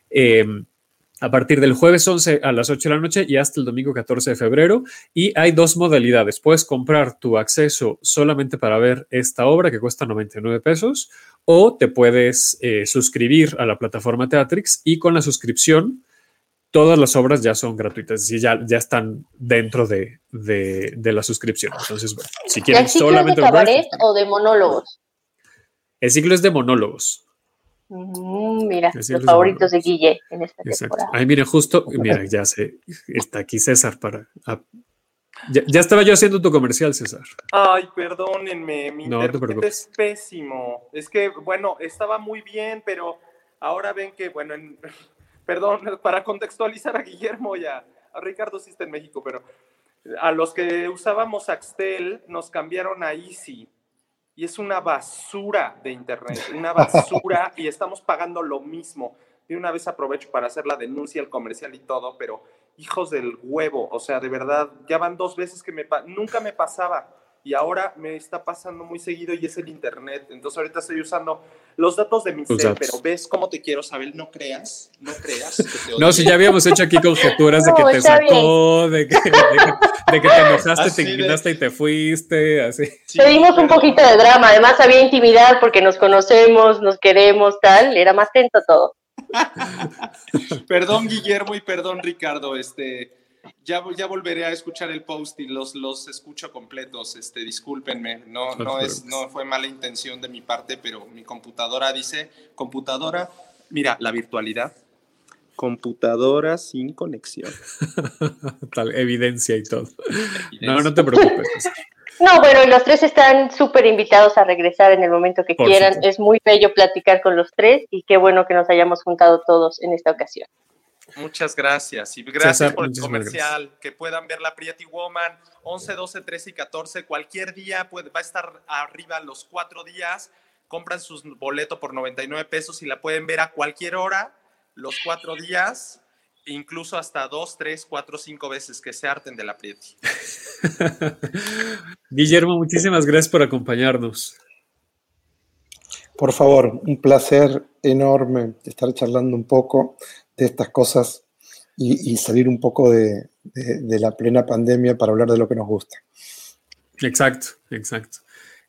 Em, a partir del jueves 11 a las 8 de la noche y hasta el domingo 14 de febrero. Y hay dos modalidades. Puedes comprar tu acceso solamente para ver esta obra que cuesta 99 pesos o te puedes eh, suscribir a la plataforma Teatrix y con la suscripción todas las obras ya son gratuitas, es decir, ya, ya están dentro de, la suscripción. Entonces, bueno, si quieren ¿El ciclo solamente. de cabaret o de monólogos? El ciclo es de monólogos. Mm, mira, los favoritos de Guille en esta Exacto. Ahí miren, justo, mira, ya sé, está aquí César para. ya, estaba yo haciendo tu comercial, César. Ay, perdónenme, mi no, internet es pésimo. Es que, bueno, estaba muy bien, pero ahora ven que, bueno, en, perdón, (laughs) para contextualizar a Guillermo y a, Ricardo sí está en México, pero a los que usábamos Axtel nos cambiaron a Easy y es una basura de internet, una basura y estamos pagando lo mismo. De una vez aprovecho para hacer la denuncia al comercial y todo, pero hijos del huevo, o sea, de verdad, ya van dos veces que nunca me pasaba y ahora me está pasando muy seguido y es el internet. Entonces ahorita estoy usando los datos de mi ser, pero ves cómo te quiero, saber, no creas, no creas. no, si ya habíamos hecho aquí conjeturas de que te sacó, de que, de, que, te enojaste, te indignaste y te fuiste, así. Pedimos un poquito de drama, además había intimidad porque nos conocemos, nos queremos, tal, era más tenso todo. (laughs) perdón Guillermo y perdón Ricardo, este ya, ya volveré a escuchar el post y los, los escucho completos. Este, discúlpenme, no, no, es, no fue mala intención de mi parte, pero mi computadora dice, computadora, mira, la virtualidad, computadora sin conexión. (laughs) Tal evidencia y todo. No, no te preocupes. No, bueno, los tres están súper invitados a regresar en el momento que quieran. Es muy bello platicar con los tres y qué bueno que nos hayamos juntado todos en esta ocasión. Muchas gracias. Y gracias por el comercial. Que puedan ver la Pretty Woman 11, 12, 13 y 14. Cualquier día puede, va a estar arriba los cuatro días. Compran sus boleto por 99 pesos y la pueden ver a cualquier hora, los cuatro días. incluso hasta dos, tres, cuatro, cinco veces que se harten de la Prieti. (laughs) Guillermo, muchísimas gracias por acompañarnos. Por favor, un placer enorme estar charlando un poco de estas cosas y, y salir un poco de, de, de, la plena pandemia para hablar de lo que nos gusta. Exacto, exacto.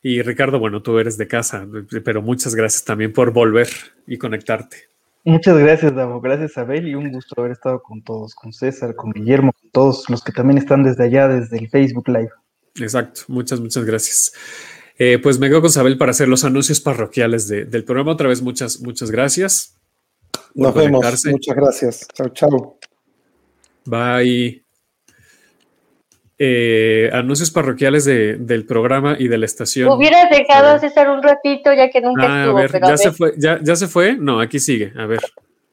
Y Ricardo, bueno, tú eres de casa, pero muchas gracias también por volver y conectarte. Muchas gracias, Davo. Gracias, Abel, y un gusto haber estado con todos, con César, con Guillermo, con todos los que también están desde allá, desde el Facebook Live. Exacto, muchas, muchas gracias. Eh, pues me quedo con Sabel para hacer los anuncios parroquiales de, del programa. Otra vez, muchas, muchas gracias. Nos vemos. Muchas gracias. Chao, chao. Bye. Eh, anuncios parroquiales de, del programa y de la estación. Hubieras dejado a César un ratito ya que nunca ah, estuvo. A ver, pero ¿ya, a se fue, ya, ¿Ya se fue? No, aquí sigue. A ver,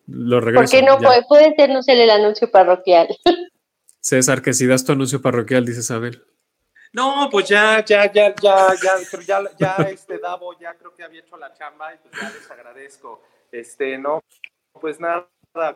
lo regreso. ¿Por qué no ya. puede? Puede sernos el anuncio parroquial. (laughs) César, que si das tu anuncio parroquial, dice Sabel. No, pues ya, ya, ya, ya, ya, ya, ya, este Davo, ya creo que había hecho la chamba y pues ya les agradezco. Este, no, pues nada,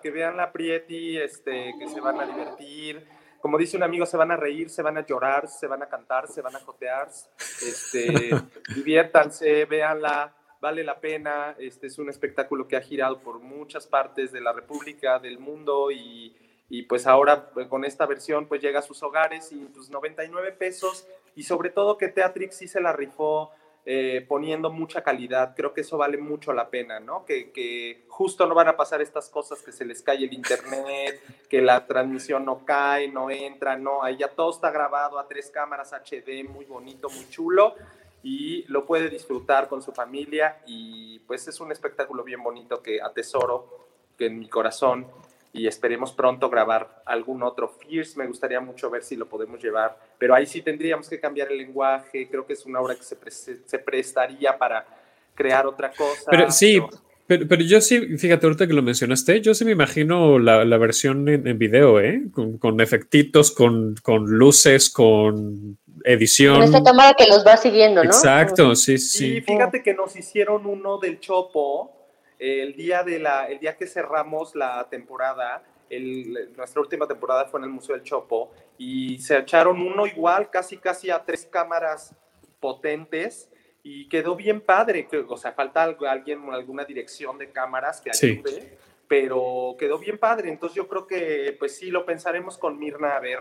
que vean la Prieti, este, que se van a divertir. Como dice un amigo, se van a reír, se van a llorar, se van a cantar, se van a jotear. Este, (laughs) diviértanse, véanla, vale la pena. Este es un espectáculo que ha girado por muchas partes de la República, del mundo y, y pues ahora pues, con esta versión pues llega a sus hogares y pues 99 pesos y sobre todo que Teatrix sí se la rifó eh, poniendo mucha calidad, creo que eso vale mucho la pena, ¿no? Que, justo no van a pasar estas cosas que se les cae el internet, que la transmisión no cae, no entra, no, ahí ya todo está grabado a tres cámaras HD, muy bonito, muy chulo y lo puede disfrutar con su familia y pues es un espectáculo bien bonito que atesoro que en mi corazón y esperemos pronto grabar algún otro Fierce. Me gustaría mucho ver si lo podemos llevar, pero ahí sí tendríamos que cambiar el lenguaje. Creo que es una obra que se, pre se prestaría para crear otra cosa. Pero sí, pero... Pero, pero, yo sí, fíjate, ahorita que lo mencionaste, yo sí me imagino la, la versión en, en, video, ¿eh? Con, con efectitos, con, con, luces, con edición. Con esta cámara que los va siguiendo, ¿no? Exacto, sí, sí. Y fíjate que nos hicieron uno del Chopo, el día, de la, el día que cerramos la temporada, el, nuestra última temporada fue en el Museo del Chopo, y se echaron uno igual, casi casi a tres cámaras potentes, y quedó bien padre, que, o sea, falta alguien, alguna dirección de cámaras que ayude, sí. pero quedó bien padre, entonces yo creo que pues sí, lo pensaremos con Mirna a ver,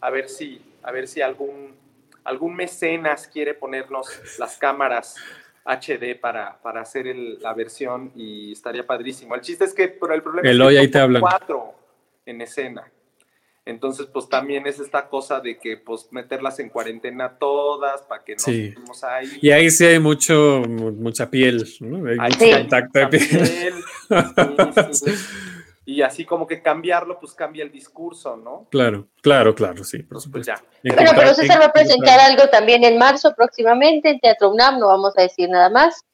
a ver si, a ver si algún, algún mecenas quiere ponernos las cámaras HD para, para hacer el, la versión y estaría padrísimo. El chiste es que pero el problema el es que ahí te cuatro en escena. Entonces, pues también es esta cosa de que pues meterlas en cuarentena todas para que no sí. ahí. Y ahí sí hay mucho, mucha piel, ¿no? Hay contacto de piel. piel. (laughs) Sí, sí. Y así como que cambiarlo, pues cambia el discurso, ¿no? Claro, claro, claro, sí, por Pues supuesto. ya. Bueno, pero César va a presentar algo también en marzo próximamente en Teatro UNAM, no vamos a decir nada más.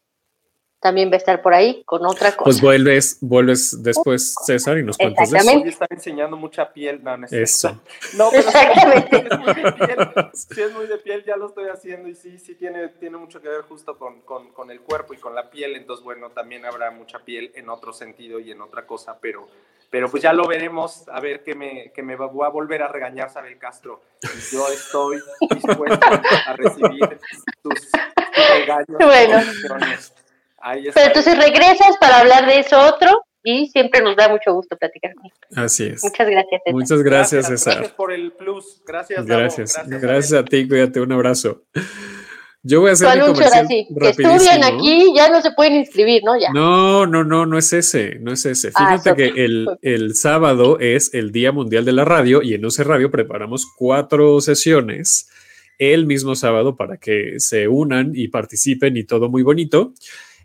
También va a estar por ahí con otra cosa. Pues vuelves, vuelves después, César, y nos cuentas eso. Hoy está enseñando mucha piel, no, no es Eso. No, pero Exactamente. Es muy de piel, sí es muy de piel, ya lo estoy haciendo y sí, sí tiene, tiene mucho que ver justo con, con, con el cuerpo y con la piel, entonces bueno, también habrá mucha piel en otro sentido y en otra cosa, pero, pero pues ya lo veremos, a ver que me, que me va, voy a volver a regañar Sabel Castro. Y yo estoy dispuesto a recibir tus, tus regaños. Bueno. Ahí está. Pero entonces regresas para hablar de eso otro y siempre nos da mucho gusto platicar con Así es. Muchas gracias, César. Muchas gracias, César. Gracias por el plus. Gracias, Davo. Gracias. Gracias, Gracias a ti, cuídate, un abrazo. Yo voy a hacer anuncio comercial ahora sí. Que estudien aquí, ya no se pueden inscribir, ¿no? Ya. No, no, no, no es ese, no es ese. Ah, Fíjate que el, el sábado es el Día Mundial de la Radio y en OCE Radio preparamos cuatro sesiones el mismo sábado para que se unan y participen y todo muy bonito.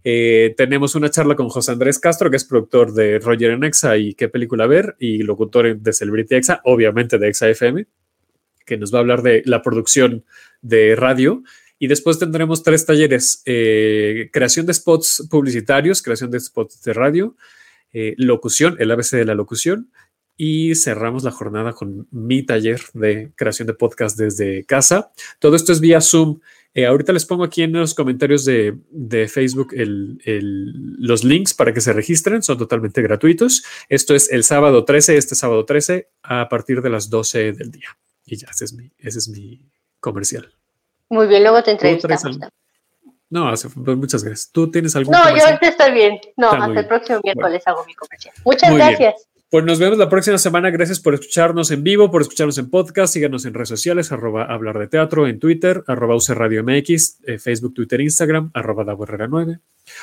Eh, tenemos una charla con José Andrés Castro, que es productor de Roger en Exa y qué película ver, y locutor de Celebrity Exa, obviamente de Exa FM, que nos va a hablar de la producción de radio. Y después tendremos tres talleres, eh, creación de spots publicitarios, creación de spots de radio, eh, locución, el ABC de la locución, y cerramos la jornada con mi taller de creación de podcast desde casa. Todo esto es vía Zoom Eh, ahorita les pongo aquí en los comentarios de, Facebook los links para que se registren, son totalmente gratuitos. Esto es el sábado 13, este sábado 13, a partir de las 12 del día. Y ya, ese es mi, ese es mi comercial. Muy bien, luego te entrevistamos. No, pues, muchas gracias. ¿Tú tienes algún No, yo estoy bien. No, hasta el próximo miércoles hago mi comercial. Muchas gracias. Pues nos vemos la próxima semana. Gracias por escucharnos en vivo, por escucharnos en podcast. Síganos en redes sociales, arroba hablar de teatro, en Twitter, arroba UC Radio MX, eh, Facebook, Twitter, Instagram, arroba Herrera 9,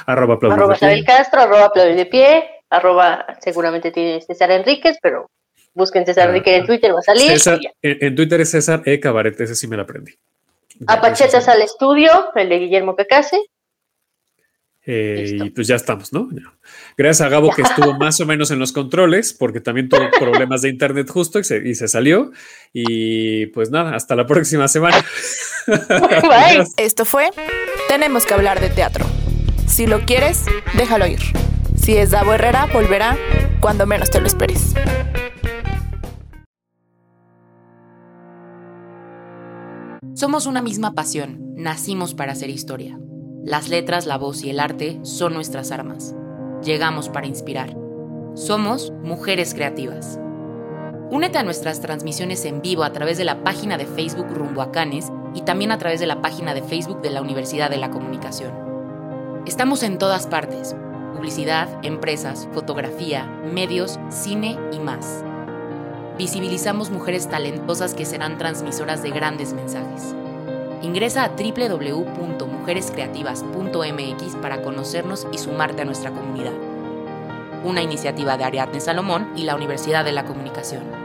arroba aplaudir arroba de Castro, arroba aplaudir de pie, arroba seguramente tiene César Enríquez, pero busquen César ah, Enríquez en Twitter, va a salir. en, Twitter es César E. Cabaret, ese sí me lo aprendí. Apachetas al estudio, el de Guillermo Cacase. Eh, y pues ya estamos, ¿no? Gracias a Gabo que (laughs) estuvo más o menos en los controles, porque también tuvo problemas de internet justo y se, salió. Y pues nada, hasta la próxima semana. (laughs) Esto fue Tenemos que hablar de teatro. Si lo quieres, déjalo ir. Si es Davo Herrera, volverá cuando menos te lo esperes. Somos una misma pasión, nacimos para hacer historia. Las letras, la voz y el arte son nuestras armas. Llegamos para inspirar. Somos mujeres creativas. Únete a nuestras transmisiones en vivo a través de la página de Facebook Rumbo a Canes y también a través de la página de Facebook de la Universidad de la Comunicación. Estamos en todas partes. Publicidad, empresas, fotografía, medios, cine y más. Visibilizamos mujeres talentosas que serán transmisoras de grandes mensajes. Ingresa a www.mujerescreativas.mx para conocernos y sumarte a nuestra comunidad. Una iniciativa de Ariadne Salomón y la Universidad de la Comunicación.